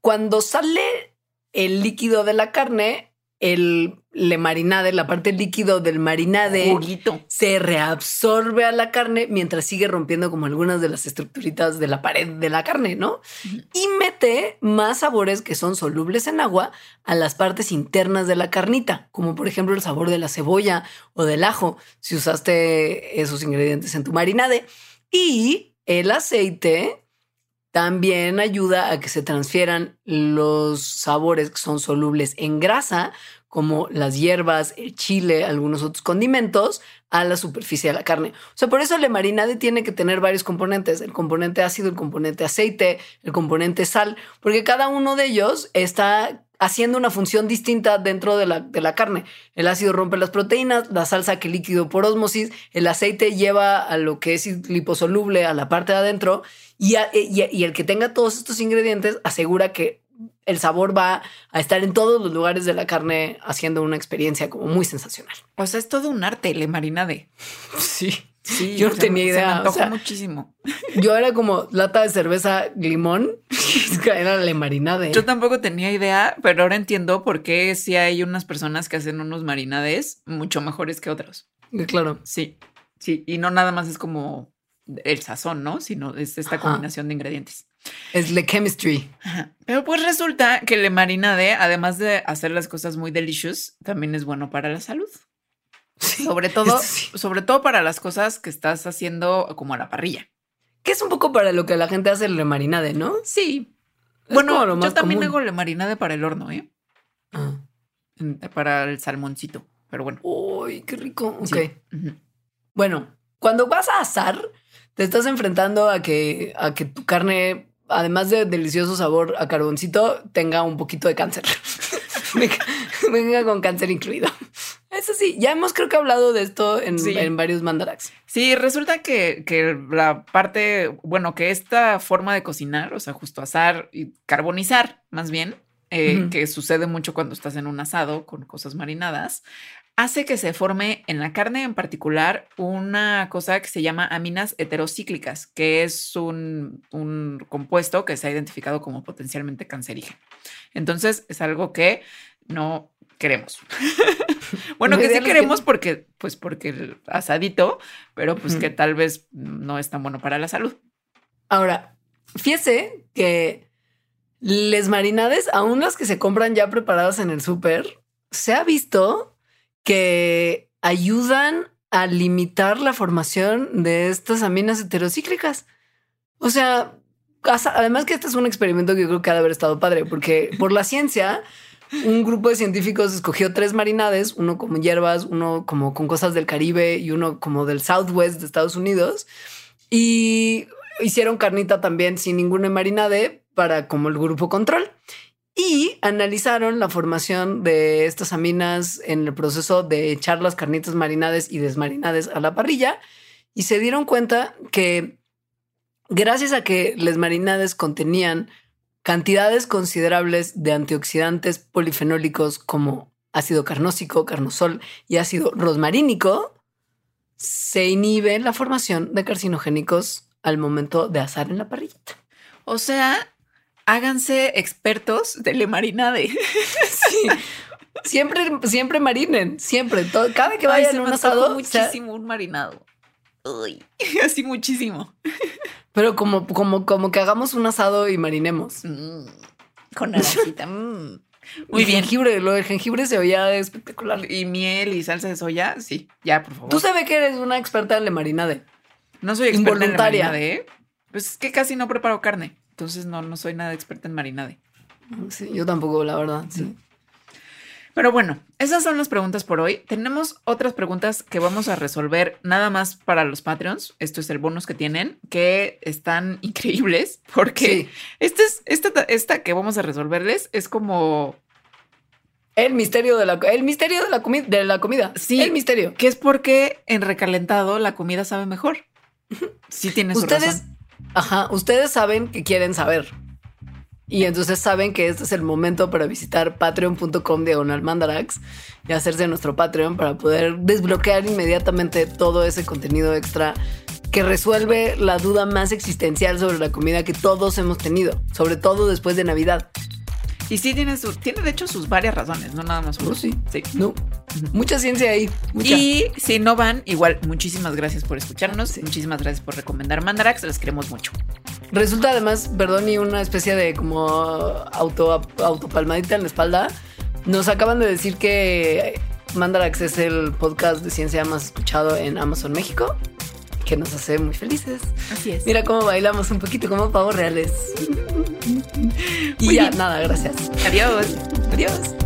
cuando sale el líquido de la carne, el le marinade, la parte líquido del marinade Juguito. se reabsorbe a la carne mientras sigue rompiendo como algunas de las estructuritas de la pared de la carne, ¿no? Y mete más sabores que son solubles en agua a las partes internas de la carnita, como por ejemplo el sabor de la cebolla o del ajo, si usaste esos ingredientes en tu marinade. Y el aceite también ayuda a que se transfieran los sabores que son solubles en grasa, como las hierbas, el chile, algunos otros condimentos, a la superficie de la carne. O sea, por eso el marinade tiene que tener varios componentes, el componente ácido, el componente aceite, el componente sal, porque cada uno de ellos está haciendo una función distinta dentro de la, de la carne. El ácido rompe las proteínas, la sal saca el líquido por osmosis, el aceite lleva a lo que es liposoluble a la parte de adentro y, a- y, y el que tenga todos estos ingredientes asegura que el sabor va a estar en todos los lugares de la carne haciendo una experiencia como muy sensacional. O sea, es todo un arte, le marinade. Sí. Sí, Yo no tenía me- Se idea, me o sea- muchísimo. Yo era como lata de cerveza limón, era la marinade. Yo tampoco tenía idea, pero ahora entiendo por qué sí hay unas personas que hacen unos marinades mucho mejores que otros. Claro. Sí, sí. Y no nada más es como el sazón, ¿no? Sino es esta Ajá. combinación de ingredientes. Es la chemistry. Ajá. Pero pues resulta que el marinade, además de hacer las cosas muy delicious, también es bueno para la salud. Sobre todo, esto sí. sobre todo para las cosas que estás haciendo como a la parrilla. Que es un poco para lo que la gente hace el marinade, ¿no? Sí. Es bueno, yo también común. hago el marinade para el horno, ¿eh? Ah. Para el salmoncito. Pero bueno. Uy, qué rico. Ok. sí. Bueno, cuando vas a asar, te estás enfrentando a que, a que tu carne, además de delicioso sabor a carboncito, tenga un poquito de cáncer. venga, venga con cáncer incluido. Eso sí, ya hemos creo que hablado de esto en, Sí. en varios mandaraks. Sí, resulta que, que la parte, bueno, que esta forma de cocinar, o sea, justo asar y carbonizar, más bien, eh, que sucede mucho cuando estás en un asado con cosas marinadas, hace que se forme en la carne en particular una cosa que se llama aminas heterocíclicas, que es un, un compuesto que se ha identificado como potencialmente cancerígeno. Entonces es algo que no queremos. bueno, que sí queremos porque, pues porque el asadito, pero pues que tal vez no es tan bueno para la salud. Ahora, fíjese que les marinades, aún las que se compran ya preparadas en el súper, se ha visto que ayudan a limitar la formación de estas aminas heterocíclicas. O sea, además que este es un experimento que yo creo que ha de haber estado padre, porque por la ciencia, un grupo de científicos escogió tres marinades, uno como hierbas, uno como con cosas del Caribe y uno como del Southwest de Estados Unidos, y hicieron carnita también sin ninguna marinade para como el grupo control. Y analizaron la formación de estas aminas en el proceso de echar las carnitas marinades y desmarinades a la parrilla. Y se dieron cuenta que gracias a que las marinades contenían cantidades considerables de antioxidantes polifenólicos como ácido carnósico, carnosol y ácido rosmarínico, se inhibe la formación de carcinogénicos al momento de asar en la parrillita. O sea, háganse expertos de le marinade. Sí. Siempre, siempre marinen, siempre. cada que vayan a un asado. Muchísimo un marinado. Uy, así muchísimo. Pero como, como, como que hagamos un asado y marinemos. Mm, con naranjita. Mm. Muy bien. Jengibre, lo del jengibre se oía espectacular. Y miel y salsa de soya, sí, ya, por favor. Tú sabes que eres una experta en le marinade. No soy experta en le marinade, ¿eh? Pues es que casi no preparo carne. Entonces no, no soy nada experta en marinade. Sí, yo tampoco, la verdad, sí. Pero bueno, esas son las preguntas por hoy. Tenemos otras preguntas que vamos a resolver nada más para los Patreons. Esto es el bonus que tienen, que están increíbles, porque este es, esta, esta que vamos a resolverles es como el misterio de la, el misterio de la, de la comida. Sí. El misterio. Que es porque en recalentado la comida sabe mejor. Sí tiene su Ustedes, Ajá, ustedes saben que quieren saber. Y entonces saben que este es el momento para visitar patreon.com diagonal mandarax y hacerse nuestro Patreon para poder desbloquear inmediatamente todo ese contenido extra que resuelve la duda más existencial sobre la comida que todos hemos tenido, sobre todo después de Navidad. Y sí tiene su, tiene de hecho sus varias razones, no nada más uno. sí. sí. No. Mucha ciencia ahí. Y si no van, igual, muchísimas gracias por escucharnos. Muchísimas gracias por recomendar Mandarax. Les queremos mucho. Resulta además, perdón, y una especie de como auto, autopalmadita en la espalda. Nos acaban de decir que Mandarax es el podcast de ciencia más escuchado en Amazon México que nos hace muy felices. Así es. Mira cómo bailamos un poquito como pavos reales. y ya, nada, gracias. Adiós. Adiós.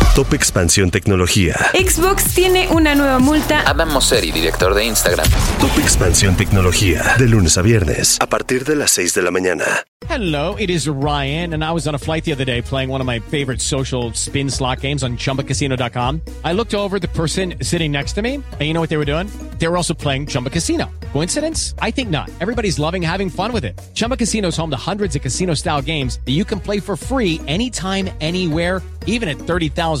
Top Expansión Tecnología. Xbox tiene una nueva multa. Adam Mosseri, director de Instagram. Top Expansión Tecnología. De lunes a viernes, a partir de las 6 de la mañana. Hello, it is Ryan, and I was on a flight the other day playing one of my favorite social spin slot games on chumbacasino.com. I looked over the person sitting next to me, and you know what they were doing? They were also playing Chumba Casino. Coincidence? I think not. Everybody's loving having fun with it. Chumba Casino is home to hundreds of casino style games that you can play for free anytime, anywhere, even at 30,000